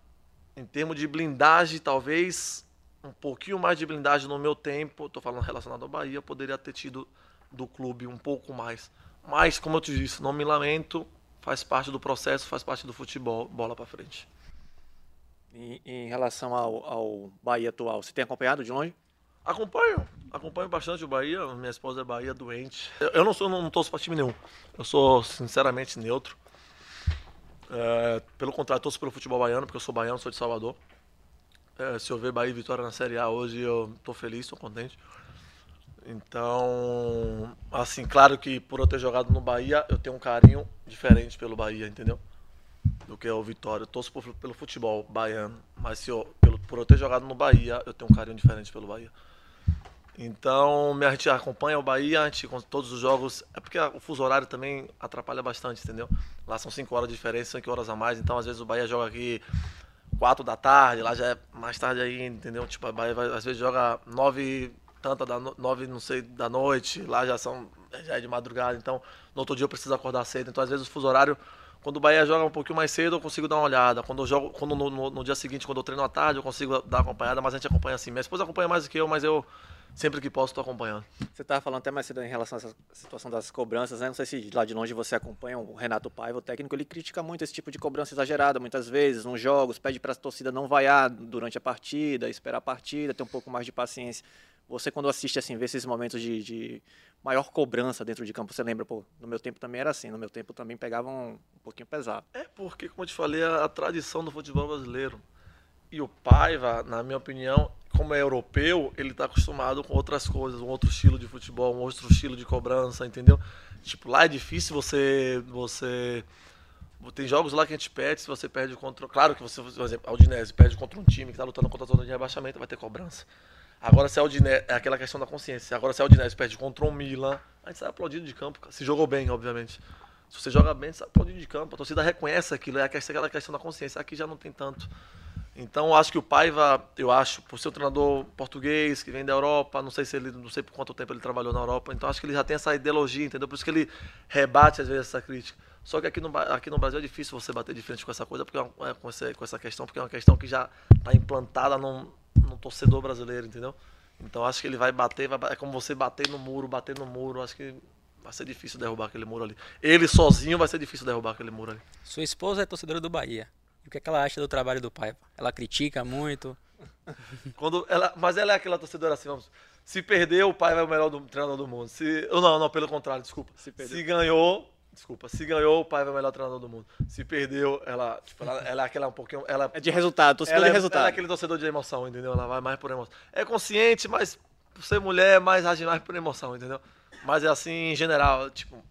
Speaker 6: em termos de blindagem, talvez um pouquinho mais de blindagem no meu tempo, estou falando relacionado ao Bahia, poderia ter tido do clube um pouco mais. Mas, como eu te disse, não me lamento, faz parte do processo, faz parte do futebol, bola para frente.
Speaker 5: E, em relação ao, ao Bahia atual, você tem acompanhado de longe?
Speaker 6: Acompanho, acompanho bastante o Bahia. Minha esposa é Bahia doente. Eu, não sou, não, torço para time nenhum. Eu sou sinceramente neutro. É, pelo contrário, torço pelo futebol baiano, porque eu sou baiano, sou de Salvador. É, se eu ver Bahia e Vitória na Série A hoje, eu estou feliz, estou contente. Então, assim, claro que por eu ter jogado no Bahia, eu tenho um carinho diferente pelo Bahia, entendeu? Do que o Vitória. Eu torço por, pelo futebol baiano, mas se eu, pelo, por eu ter jogado no Bahia, eu tenho um carinho diferente pelo Bahia. Então, a gente acompanha o Bahia, a gente com todos os jogos. É porque o fuso horário também atrapalha bastante, entendeu? Lá são 5 horas de diferença, 5 horas a mais. Então, às vezes, o Bahia joga aqui 4 da tarde, lá já é mais tarde aí, entendeu? Tipo, o Bahia vai, às vezes joga 9 tanta da 9, não sei, da noite, lá já são já é de madrugada, então no outro dia eu preciso acordar cedo. Então, às vezes, o fuso horário quando o Bahia joga um pouquinho mais cedo, eu consigo dar uma olhada. Quando eu jogo, quando no, no, no dia seguinte, quando eu treino à tarde, eu consigo dar acompanhada, mas a gente acompanha assim. Minha esposa acompanha mais do que eu, mas eu sempre que posso estou acompanhando.
Speaker 5: Você estava falando até mais cedo em relação a essa situação das cobranças, né? Não sei se lá de longe você acompanha o Renato Paiva, o técnico, ele critica muito esse tipo de cobrança exagerada, muitas vezes, nos jogos, pede para a torcida não vaiar durante a partida, esperar a partida, ter um pouco mais de paciência. Você, quando assiste, assim, vê esses momentos de, de maior cobrança dentro de campo, você lembra, pô, no meu tempo também era assim, no meu tempo também pegavam um, um pouquinho pesado.
Speaker 6: É porque, como eu te falei, a, a tradição do futebol brasileiro. E o Paiva, na minha opinião, como é europeu, ele está acostumado com outras coisas, um outro estilo de futebol, um outro estilo de cobrança, entendeu? Tipo, lá é difícil você. você tem jogos lá que a gente perde, se você perde contra. Claro que você, por exemplo, a Udinese perde contra um time que está lutando contra a zona de rebaixamento, vai ter cobrança. Agora se a Udinese, é aquela questão da consciência. Agora se a Udinese perde contra um Milan, a gente sai aplaudido de campo. Se jogou bem, obviamente. Se você joga bem, você sai aplaudido de campo. A torcida reconhece aquilo, é aquela questão da consciência. Aqui já não tem tanto. Então acho que o Paiva, eu acho, por ser um treinador português que vem da Europa, não sei se ele, não sei por quanto tempo ele trabalhou na Europa, então acho que ele já tem essa ideologia, entendeu? Por isso que ele rebate às vezes essa crítica. Só que aqui no, aqui no Brasil é difícil você bater de frente com essa coisa, porque é, é com, essa, com essa questão, porque é uma questão que já está implantada num, torcedor brasileiro, entendeu? Então acho que ele vai bater, vai, é como você bater no muro, bater no muro, acho que vai ser difícil derrubar aquele muro ali. Ele sozinho vai ser difícil derrubar aquele muro ali.
Speaker 7: Sua esposa é torcedora do Bahia. E o que, é que ela acha do trabalho do pai? Ela critica muito.
Speaker 6: Quando ela, mas ela é aquela torcedora assim, vamos. Se perder, o pai vai o melhor do, treinador do mundo. Se, não, não, pelo contrário, desculpa. Se, se ganhou, desculpa, se ganhou, o pai vai o melhor treinador do mundo. Se perdeu, ela, tipo, ela, ela é aquela um pouquinho, ela
Speaker 5: é de resultado, torcedor
Speaker 6: de
Speaker 5: é, resultado.
Speaker 6: Ela é aquele torcedor de emoção, entendeu? Ela vai mais por emoção. É consciente, mas por ser mulher, mais age mais por emoção, entendeu? Mas é assim em general, tipo,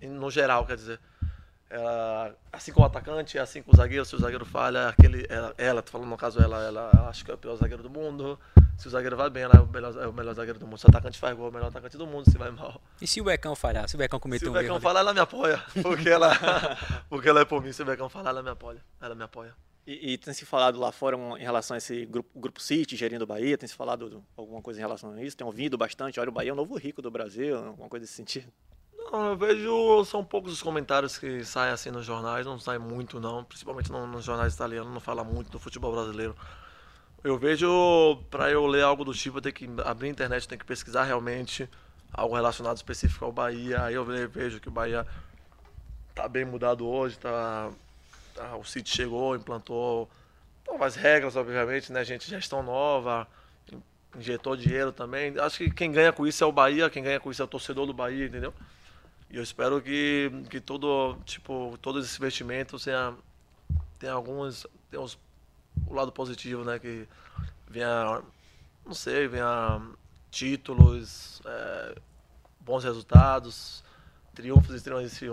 Speaker 6: no geral, quer dizer. Ela, assim como o atacante, assim com o zagueiro, se o zagueiro falha, aquele, ela, ela tô falando no caso, ela, ela, ela acha que é o pior zagueiro do mundo. Se o zagueiro vai bem, ela é o melhor, é o melhor zagueiro do mundo. Se o atacante faz gol, é o melhor atacante do mundo, se vai mal.
Speaker 7: E se o Becão falhar? Se o Becão cometer um erro?
Speaker 6: Se o Becão falar, ela me apoia. Porque ela, porque ela é por mim. Se o Becão falar, ela me apoia. Ela me apoia.
Speaker 5: E, e, tem se falado lá fora em relação a esse grupo, grupo City gerindo o Bahia? Tem se falado alguma coisa em relação a isso? Tem ouvido bastante? Olha, o Bahia é o novo rico do Brasil, alguma coisa desse sentido?
Speaker 6: Não, eu vejo, são poucos os comentários que saem assim nos jornais, não saem muito não, principalmente nos jornais italianos, não fala muito do futebol brasileiro. Eu vejo, para eu ler algo do tipo, eu tenho que abrir a internet, tenho que pesquisar realmente algo relacionado específico ao Bahia. Aí eu vejo que o Bahia tá bem mudado hoje, tá, tá o City chegou, implantou novas regras, obviamente, né, gente, gestão nova, injetou dinheiro também. Acho que quem ganha com isso é o Bahia, quem ganha com isso é o torcedor do Bahia, entendeu? E eu espero que, que todo, tipo, todos esses investimentos tenha, tenha alguns. Tenha os, o lado positivo, né? Que venha, não sei, venha títulos, é, bons resultados, triunfos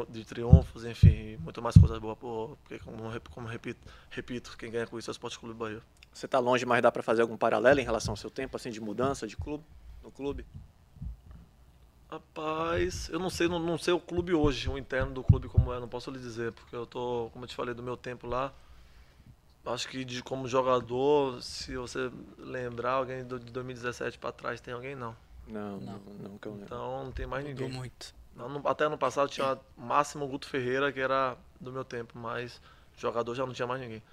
Speaker 6: de triunfos, enfim, muito mais coisas boas, porque como, como repito, repito, quem ganha com isso é o Esporte Clube Bahia.
Speaker 5: Você tá longe, mas dá para fazer algum paralelo em relação ao seu tempo, assim, de mudança de clube, no clube?
Speaker 6: Rapaz, eu não sei, não, não sei o clube hoje, o interno do clube como é, não posso lhe dizer, porque eu tô, como eu te falei, do meu tempo lá. Acho que de como jogador, se você lembrar alguém de 2017 para trás, tem alguém não.
Speaker 5: Não, não, não, que eu lembro.
Speaker 6: Então não tem mais
Speaker 7: Mudou
Speaker 6: ninguém.
Speaker 7: muito.
Speaker 6: Não, Até ano passado tinha máximo Guto Ferreira, que era do meu tempo, mas jogador já não tinha mais ninguém.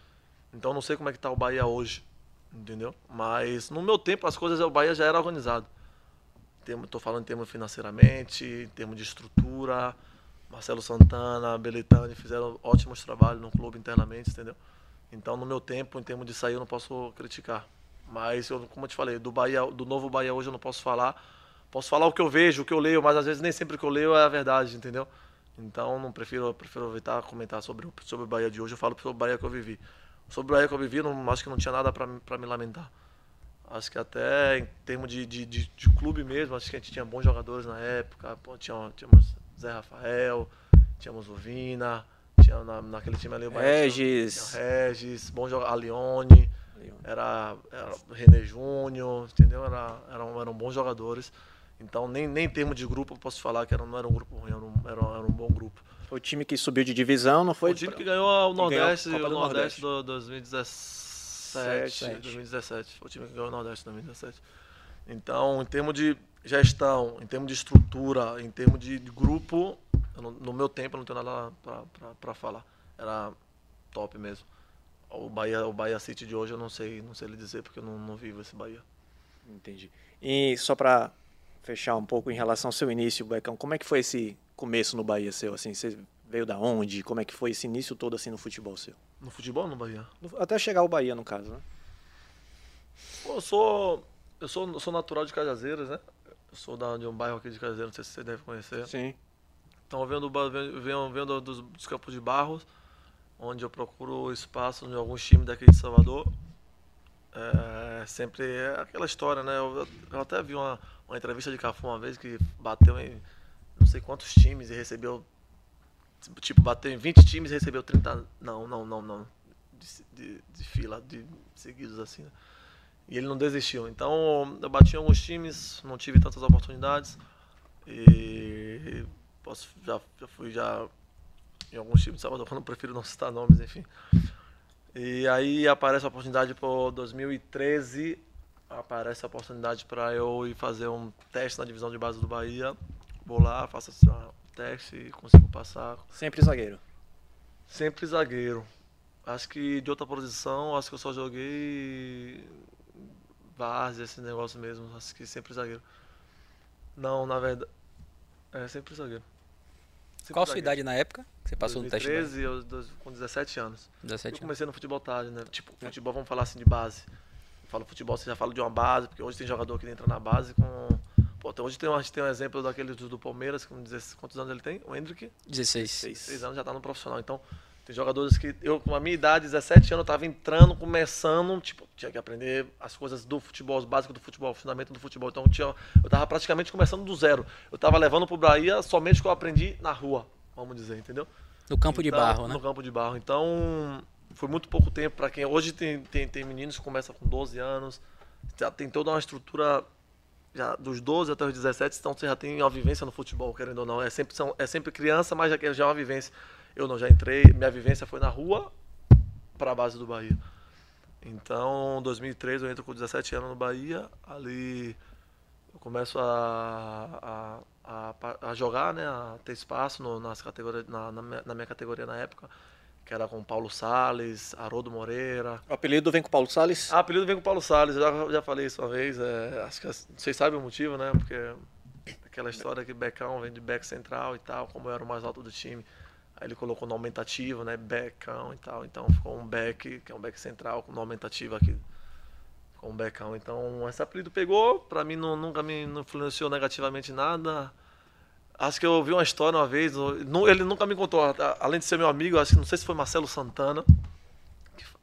Speaker 6: Então não sei como é que tá o Bahia hoje, entendeu? Mas no meu tempo as coisas, o Bahia já era organizado. Tô falando em termos financeiramente, em termos de estrutura. Marcelo Santana, Belitani fizeram ótimos trabalhos no clube internamente, entendeu? Então no meu tempo, em termos de sair, eu não posso criticar. Mas eu, como eu te falei, do Bahia, do novo Bahia hoje eu não posso falar. Posso falar o que eu vejo, o que eu leio, mas às vezes nem sempre o que eu leio é a verdade, entendeu? Então não prefiro, prefiro evitar comentar sobre, sobre o Bahia de hoje. Eu falo sobre o Bahia que eu vivi. Sobre o Bahia que eu vivi, não, acho que não tinha nada para me lamentar. Acho que até em termos de, de, de, de clube mesmo, acho que a gente tinha bons jogadores na época. Pô, tinha, tínhamos Zé Rafael, tínhamos o Vina, tinha na, naquele time ali o Bahia tinha-
Speaker 5: Regis.
Speaker 6: tinha Regis, bom jogador, Alione, era, era René Júnior, entendeu? Era, eram, eram bons jogadores. Então, nem, nem em termos de grupo eu posso falar que era, não era um grupo ruim, era um, era, era um bom grupo.
Speaker 5: Foi o time que subiu de divisão, não foi?
Speaker 6: o time que ganhou o
Speaker 5: que ganhou a
Speaker 6: Nordeste, o
Speaker 5: do
Speaker 6: Nordeste
Speaker 5: Nordeste.
Speaker 6: do 2017, 2017. Foi o time que ganhou o Nordeste em 2017. Então, em termos de gestão, em termos de estrutura, em termos de, grupo, não- no meu tempo eu não tenho nada para falar. Era top mesmo. O Bahia, o Bahia City de hoje eu não sei, não sei lhe dizer porque eu não, não vivo esse Bahia.
Speaker 5: Entendi. E só para fechar um pouco em relação ao seu início, Becão, como é que foi esse começo no Bahia seu? Assim, você veio da onde? Como é que foi esse início todo assim no futebol seu?
Speaker 6: No futebol ou no Bahia?
Speaker 5: Até chegar ao Bahia, no caso, né?
Speaker 6: Pô, eu sou eu sou, eu sou natural de Cajazeiras, né? Eu sou da, de um bairro aqui de Cajazeiras, não sei se você deve conhecer.
Speaker 5: Sim.
Speaker 6: Então, eu venho, do, ba- venho, venho, venho do- dos, dos Campos de Barros, onde eu procuro espaço em alguns times daqui de Salvador. É, sempre é aquela história, né? Eu, eu até vi uma, uma entrevista de Cafu uma vez que bateu em não sei quantos times e recebeu. Tipo, bateu em 20 times e recebeu 30. Não, não, não, não. De, de, de fila, de seguidos assim, né? E ele não desistiu. Então, eu bati em alguns times, não tive tantas oportunidades. E posso, já, já fui já em alguns times de Salvador, eu prefiro não citar nomes, enfim. E aí aparece a oportunidade para 2013, aparece a oportunidade para eu ir fazer um teste na divisão de base do Bahia. Vou lá, faço teste e consigo passar.
Speaker 5: Sempre zagueiro.
Speaker 6: Sempre zagueiro. Acho que de outra posição, acho que eu só joguei várzea, esse negócio mesmo. Acho que sempre zagueiro. Não, na verdade. É, sempre zagueiro. Sempre
Speaker 7: Qual a sua
Speaker 6: zagueiro.
Speaker 7: idade na época que você passou no teste? de base?
Speaker 6: 2013, eu, dois- com 17 anos.
Speaker 7: 17
Speaker 6: Eu
Speaker 7: anos.
Speaker 6: comecei no futebol tarde, né? Tipo, futebol, vamos falar assim de base. Eu falo futebol, você já fala de uma base, porque hoje tem jogador que entra na base com. Pô, até hoje tem, um- a gente tem um exemplo daquele do, do Palmeiras, com 16, quantos anos ele tem? O Hendrick?
Speaker 7: 16.
Speaker 6: 6 anos já tá no profissional. Então, tem jogadores que eu, com a minha idade, 17 anos, eu tava entrando, começando, tipo, tinha que aprender as coisas do futebol, os básicos do futebol, o fundamento do futebol. Então, tinha, eu tava praticamente começando do zero. Eu tava levando pro Bahia somente o que eu aprendi na rua, vamos dizer, entendeu?
Speaker 7: No campo de
Speaker 6: Então,
Speaker 7: barro, né?
Speaker 6: No campo de barro. Então, foi muito pouco tempo para quem. Hoje tem, tem, tem meninos que começam com 12 anos, já tem toda uma estrutura. Já dos 12 até os 17, então você já tem uma vivência no futebol, querendo ou não. É sempre, são, é sempre criança, mas já, já é uma vivência. Eu não, já entrei, minha vivência foi na rua para a base do Bahia. Então, em 2003 eu entro com 17 anos no Bahia, ali eu começo a, a, a, a jogar, né, a ter espaço no, nas categorias, na, na, minha, na minha categoria na época, que era com Paulo Salles, Haroldo Moreira.
Speaker 5: O apelido vem com o Paulo Salles?
Speaker 6: Ah, apelido vem com Paulo Salles, eu já, já falei isso uma vez, é, acho que vocês sabem o motivo, né, porque aquela história que Becão vem de back central e tal, como eu era o mais alto do time. Aí ele colocou no aumentativo, né? Becão e tal. Então ficou um back, que é um back central, com no aumentativo aqui. Com um becão. Então esse apelido pegou, pra mim não, nunca me influenciou negativamente nada. Acho que eu ouvi uma história uma vez, ele nunca me contou, além de ser meu amigo, acho que não sei se foi Marcelo Santana.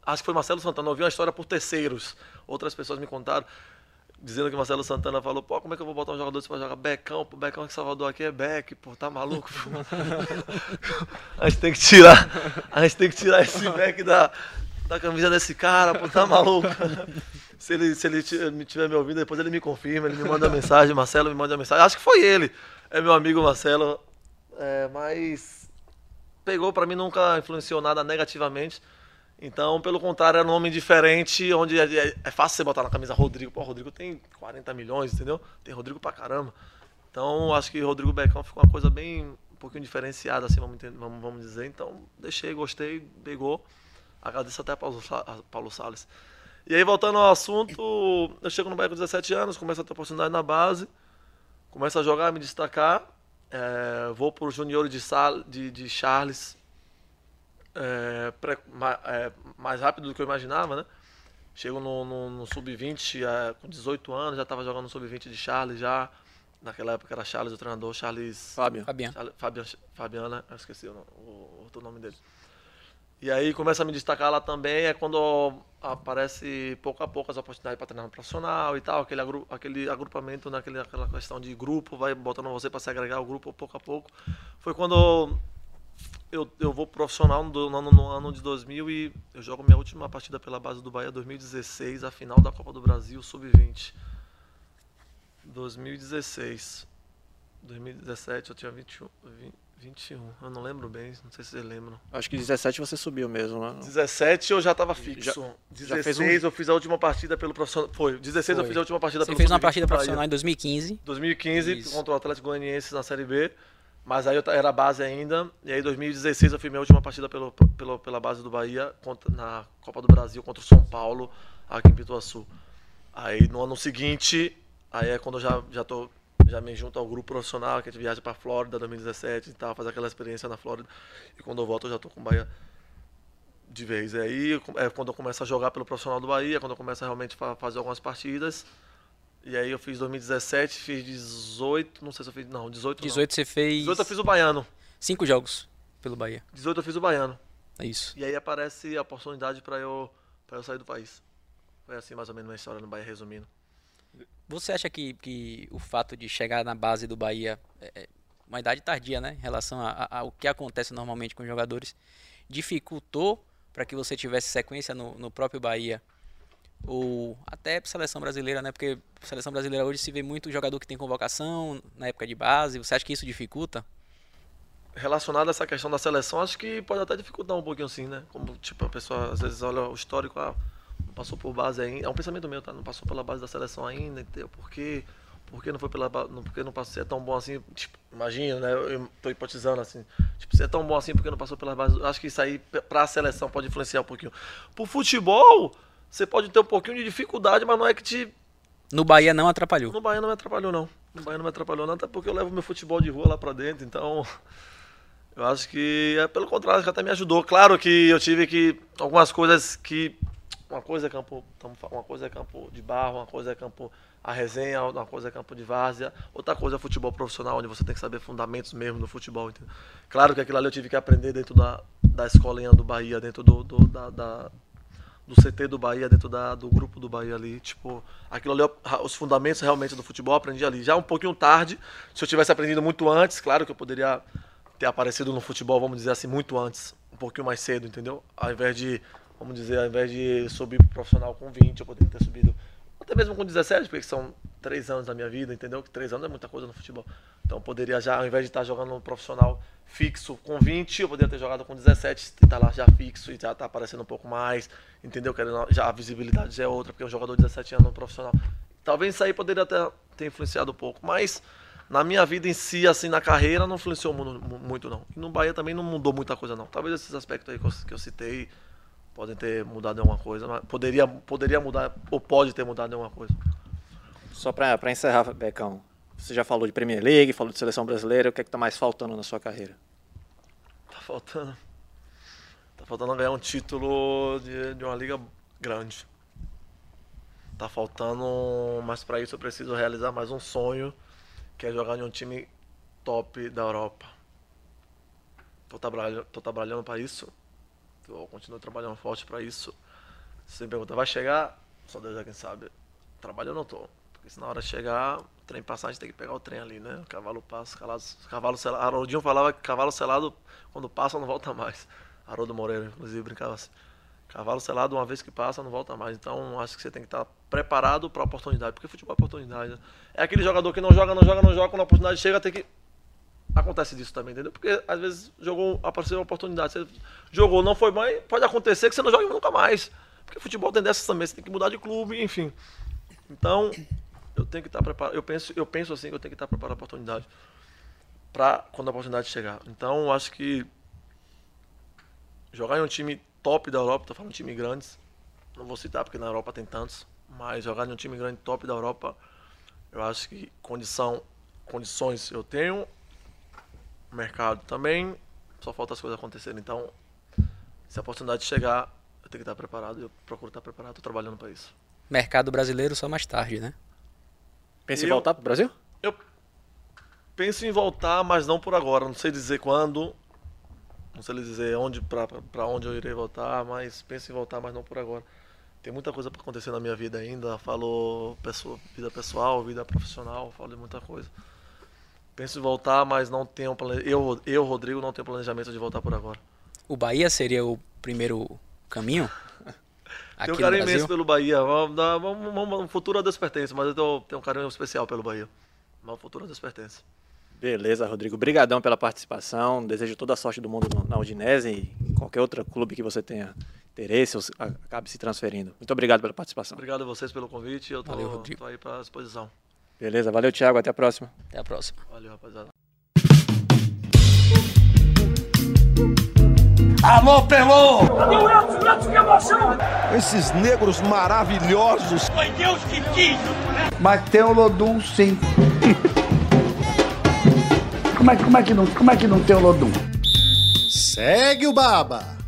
Speaker 6: Acho que foi Marcelo Santana, eu ouvi uma história por terceiros. Outras pessoas me contaram dizendo que Marcelo Santana falou, pô, como é que eu vou botar um jogador pra jogar becão? Pô, becão que Salvador aqui é beck, pô, tá maluco? pô?" a gente tem que tirar, a gente tem que tirar esse beck da, da camisa desse cara, pô, tá maluco? se ele, se ele estiver me ouvindo, depois ele me confirma, ele me manda mensagem, Marcelo me manda mensagem. Acho que foi ele, é meu amigo Marcelo, é, mas pegou pra mim, nunca influenciou nada negativamente. Então, pelo contrário, era um nome diferente, onde é, é, é fácil você botar na camisa Rodrigo. Pô, Rodrigo tem 40 milhões, entendeu? Tem Rodrigo pra caramba. Então, acho que Rodrigo Becão ficou uma coisa bem, um pouquinho diferenciada, assim, vamos, vamos, vamos dizer. Então, deixei, gostei, pegou. Agradeço até a Paulo, a Paulo Salles. E aí, voltando ao assunto, eu chego no Bahia com 17 anos, começo a ter oportunidade na base, começo a jogar, me destacar. É, vou pro Junior de, de, de Charles, é, pré, é, mais rápido do que eu imaginava, né? Chego no, no, no Sub-20 é, com 18 anos, já estava jogando no Sub-20 de Charles já. Naquela época era Charles o treinador, Charles...
Speaker 5: Fábio.
Speaker 6: Fabiano. Fabian, Fabiana, eu esqueci o, o, outro nome dele. E aí começa a me destacar lá também, é quando aparece pouco a pouco as oportunidades para treinar no profissional e tal, aquele, agru, aquele agrupamento, naquele, né, aquela questão de grupo, vai botando você para se agregar ao grupo pouco a pouco. Foi quando eu, eu vou profissional no, no, no, ano de 2000 e eu jogo minha última partida pela base do Bahia 2016, a final da Copa do Brasil Sub-20. 2016. 2017 eu tinha 21, 20, 21. Eu não lembro bem, não sei se vocês lembram.
Speaker 5: Acho que 17 você subiu mesmo, né?
Speaker 6: 17 eu já estava fixo. Já, 16 já um... eu fiz a última partida pelo profissional. Foi, 16 Foi. eu fiz a última partida
Speaker 7: Você fez uma partida profissional em 2015.
Speaker 6: 2015 Isso. contra o Atlético Goianiense na Série B. Mas aí eu era base ainda. E aí em 2016 eu fiz minha última partida pelo, pelo, pela base do Bahia contra, na Copa do Brasil contra o São Paulo, aqui em Pituaçu. Aí no ano seguinte, aí é quando eu já, já, tô, já me junto ao grupo profissional, que a gente viaja pra Flórida 2017 e tal, fazer aquela experiência na Flórida. E quando eu volto eu já tô com o Bahia de vez. E aí é quando eu começo a jogar pelo profissional do Bahia, quando eu começo a realmente fazer algumas partidas. E aí eu fiz 2017, fiz 18, não sei se eu fiz, não, 18
Speaker 7: 18
Speaker 6: não.
Speaker 7: você fez...
Speaker 6: 18 eu fiz o Baiano.
Speaker 7: Cinco jogos pelo Bahia.
Speaker 6: 18 eu fiz o Baiano.
Speaker 7: É isso.
Speaker 6: E aí aparece a oportunidade para eu, pra eu sair do país. Foi assim mais ou menos uma história no Bahia, resumindo.
Speaker 7: Você acha que, que o fato de chegar na base do Bahia, é, é uma idade tardia, né, em relação ao que acontece normalmente com os jogadores, dificultou para que você tivesse sequência no, no próprio Bahia ou até para seleção brasileira, né? Porque seleção brasileira hoje se vê muito jogador que tem convocação na época de base. Você acha que isso dificulta?
Speaker 6: Relacionado a essa questão da seleção, acho que pode até dificultar um pouquinho assim, né? Como tipo a pessoa às vezes olha o histórico, ah, não passou por base ainda. É um pensamento meu, tá? Não passou pela base da seleção ainda, entendeu? Por quê? Por que não foi pela não, porque não passou, se é tão bom assim, tipo, imagina, né? Eu tô hipotizando assim. Tipo, se é tão bom assim porque não passou pela base, acho que isso aí para a seleção pode influenciar um pouquinho. Pro futebol, você pode ter um pouquinho de dificuldade, mas não é que te.
Speaker 7: No Bahia não atrapalhou.
Speaker 6: No Bahia não me atrapalhou, não. No Bahia não me atrapalhou, não, até porque eu levo meu futebol de rua lá pra dentro, então. Eu acho que, é, pelo contrário, que até me ajudou. Claro que eu tive que. Algumas coisas que. Uma coisa é campo. Uma coisa é campo de barro, uma coisa é campo. A resenha, uma coisa é campo de várzea, outra coisa é futebol profissional, onde você tem que saber fundamentos mesmo no futebol. Entendeu? Claro que aquilo ali eu tive que aprender dentro da, da escolinha do Bahia, dentro do, do da, da do CT do Bahia, dentro da, do grupo do Bahia ali. Tipo, aquilo ali, os fundamentos realmente do futebol, aprendi ali. Já um pouquinho tarde, se eu tivesse aprendido muito antes, claro que eu poderia ter aparecido no futebol, vamos dizer assim, muito antes, um pouquinho mais cedo, entendeu? Ao invés de, vamos dizer, ao invés de subir pro profissional com 20, eu poderia ter subido até mesmo com 17, porque são três anos da minha vida, entendeu? Que três anos é muita coisa no futebol. Então poderia já, ao invés de estar jogando no profissional fixo com 20, eu poderia ter jogado com 17 e tá lá já fixo e já tá aparecendo um pouco mais, entendeu? Já a visibilidade já é outra, porque um jogador de 17 anos no profissional. Talvez isso aí poderia até ter influenciado um pouco, mas na minha vida em si, assim, na carreira, não influenciou muito, não. E no Bahia também não mudou muita coisa, não. Talvez esses aspectos aí que eu, que eu citei podem ter mudado alguma coisa, poderia, poderia mudar, ou pode ter mudado alguma coisa.
Speaker 5: Só para encerrar, Becão, você já falou de Premier League, falou de seleção brasileira, o que é que tá mais faltando na sua carreira?
Speaker 6: Tá faltando. Tá faltando ganhar um título de, de uma liga grande. Tá faltando, mas para isso eu preciso realizar mais um sonho, que é jogar em um time top da Europa. Tô, trabalhando, tô trabalhando para isso eu continuo trabalhando forte para isso. Você me pergunta, vai chegar? Só Deus é quem sabe. Trabalho eu não tô. Porque se na hora chegar, o trem passar, a gente tem que pegar o trem ali, né? O cavalo passa, cavalo, cavalo selado. Haroldinho falava que cavalo selado, quando passa, não volta mais. Haroldo Moreira, inclusive, brincava assim. Cavalo selado, uma vez que passa, não volta mais. Então, acho que você tem que estar preparado para a oportunidade, porque futebol é oportunidade. né? É aquele jogador que não joga, não joga, não joga, quando a oportunidade chega, tem que. Acontece disso também, entendeu? Porque às vezes jogou, apareceu uma oportunidade, você jogou, não foi bem, pode acontecer que você não jogue nunca mais. Porque futebol tem dessas também, você tem que mudar de clube, enfim. Então, eu tenho que estar preparado. Eu penso, eu penso assim que eu tenho que estar preparado para a oportunidade. Para quando a oportunidade chegar. Então, acho que jogar em um time top da Europa, tô falando de time grandes, não vou citar porque na Europa tem tantos, mas jogar em um time grande top da Europa, eu acho que condição, condições eu tenho, mercado também, só falta as coisas acontecerem. Então, se a oportunidade chegar, eu tenho que estar preparado, eu procuro estar preparado, estou trabalhando para isso.
Speaker 7: Mercado brasileiro só mais tarde, né?
Speaker 5: Pensa em voltar pro Brasil?
Speaker 6: Eu penso em voltar, mas não por agora. Não sei dizer quando. Não sei dizer onde para onde eu irei voltar, mas penso em voltar, mas não por agora. Tem muita coisa para acontecer na minha vida ainda. Falou pessoa, vida pessoal, vida profissional, falo de muita coisa. Penso em voltar, mas não tenho plane... eu, eu, Rodrigo, não tenho planejamento de voltar por agora.
Speaker 7: O Bahia seria o primeiro caminho?
Speaker 6: tenho um
Speaker 7: Aqui
Speaker 6: carinho imenso pelo Bahia. Um futuro a Deus pertence, mas eu tenho um carinho especial pelo Bahia. Mas o futuro a Deus pertence.
Speaker 5: Beleza, Rodrigo. Obrigadão pela participação. Desejo toda a sorte do mundo na Udinese e em qualquer outro clube que você tenha interesse ou a- acabe se transferindo. Muito obrigado pela participação.
Speaker 6: Obrigado a vocês pelo convite. Eu tô aí para disposição.
Speaker 5: Beleza, valeu, Thiago. Até a próxima.
Speaker 7: Até a próxima.
Speaker 6: Valeu, rapaziada.
Speaker 1: Alô, Pelô!
Speaker 2: Cadê o que emoção!
Speaker 1: Esses negros maravilhosos.
Speaker 2: Foi Deus que quis?
Speaker 3: Mas tem o Lodum, sim. como, é, como, é que não, como é que não tem o Lodum?
Speaker 4: Segue o Baba.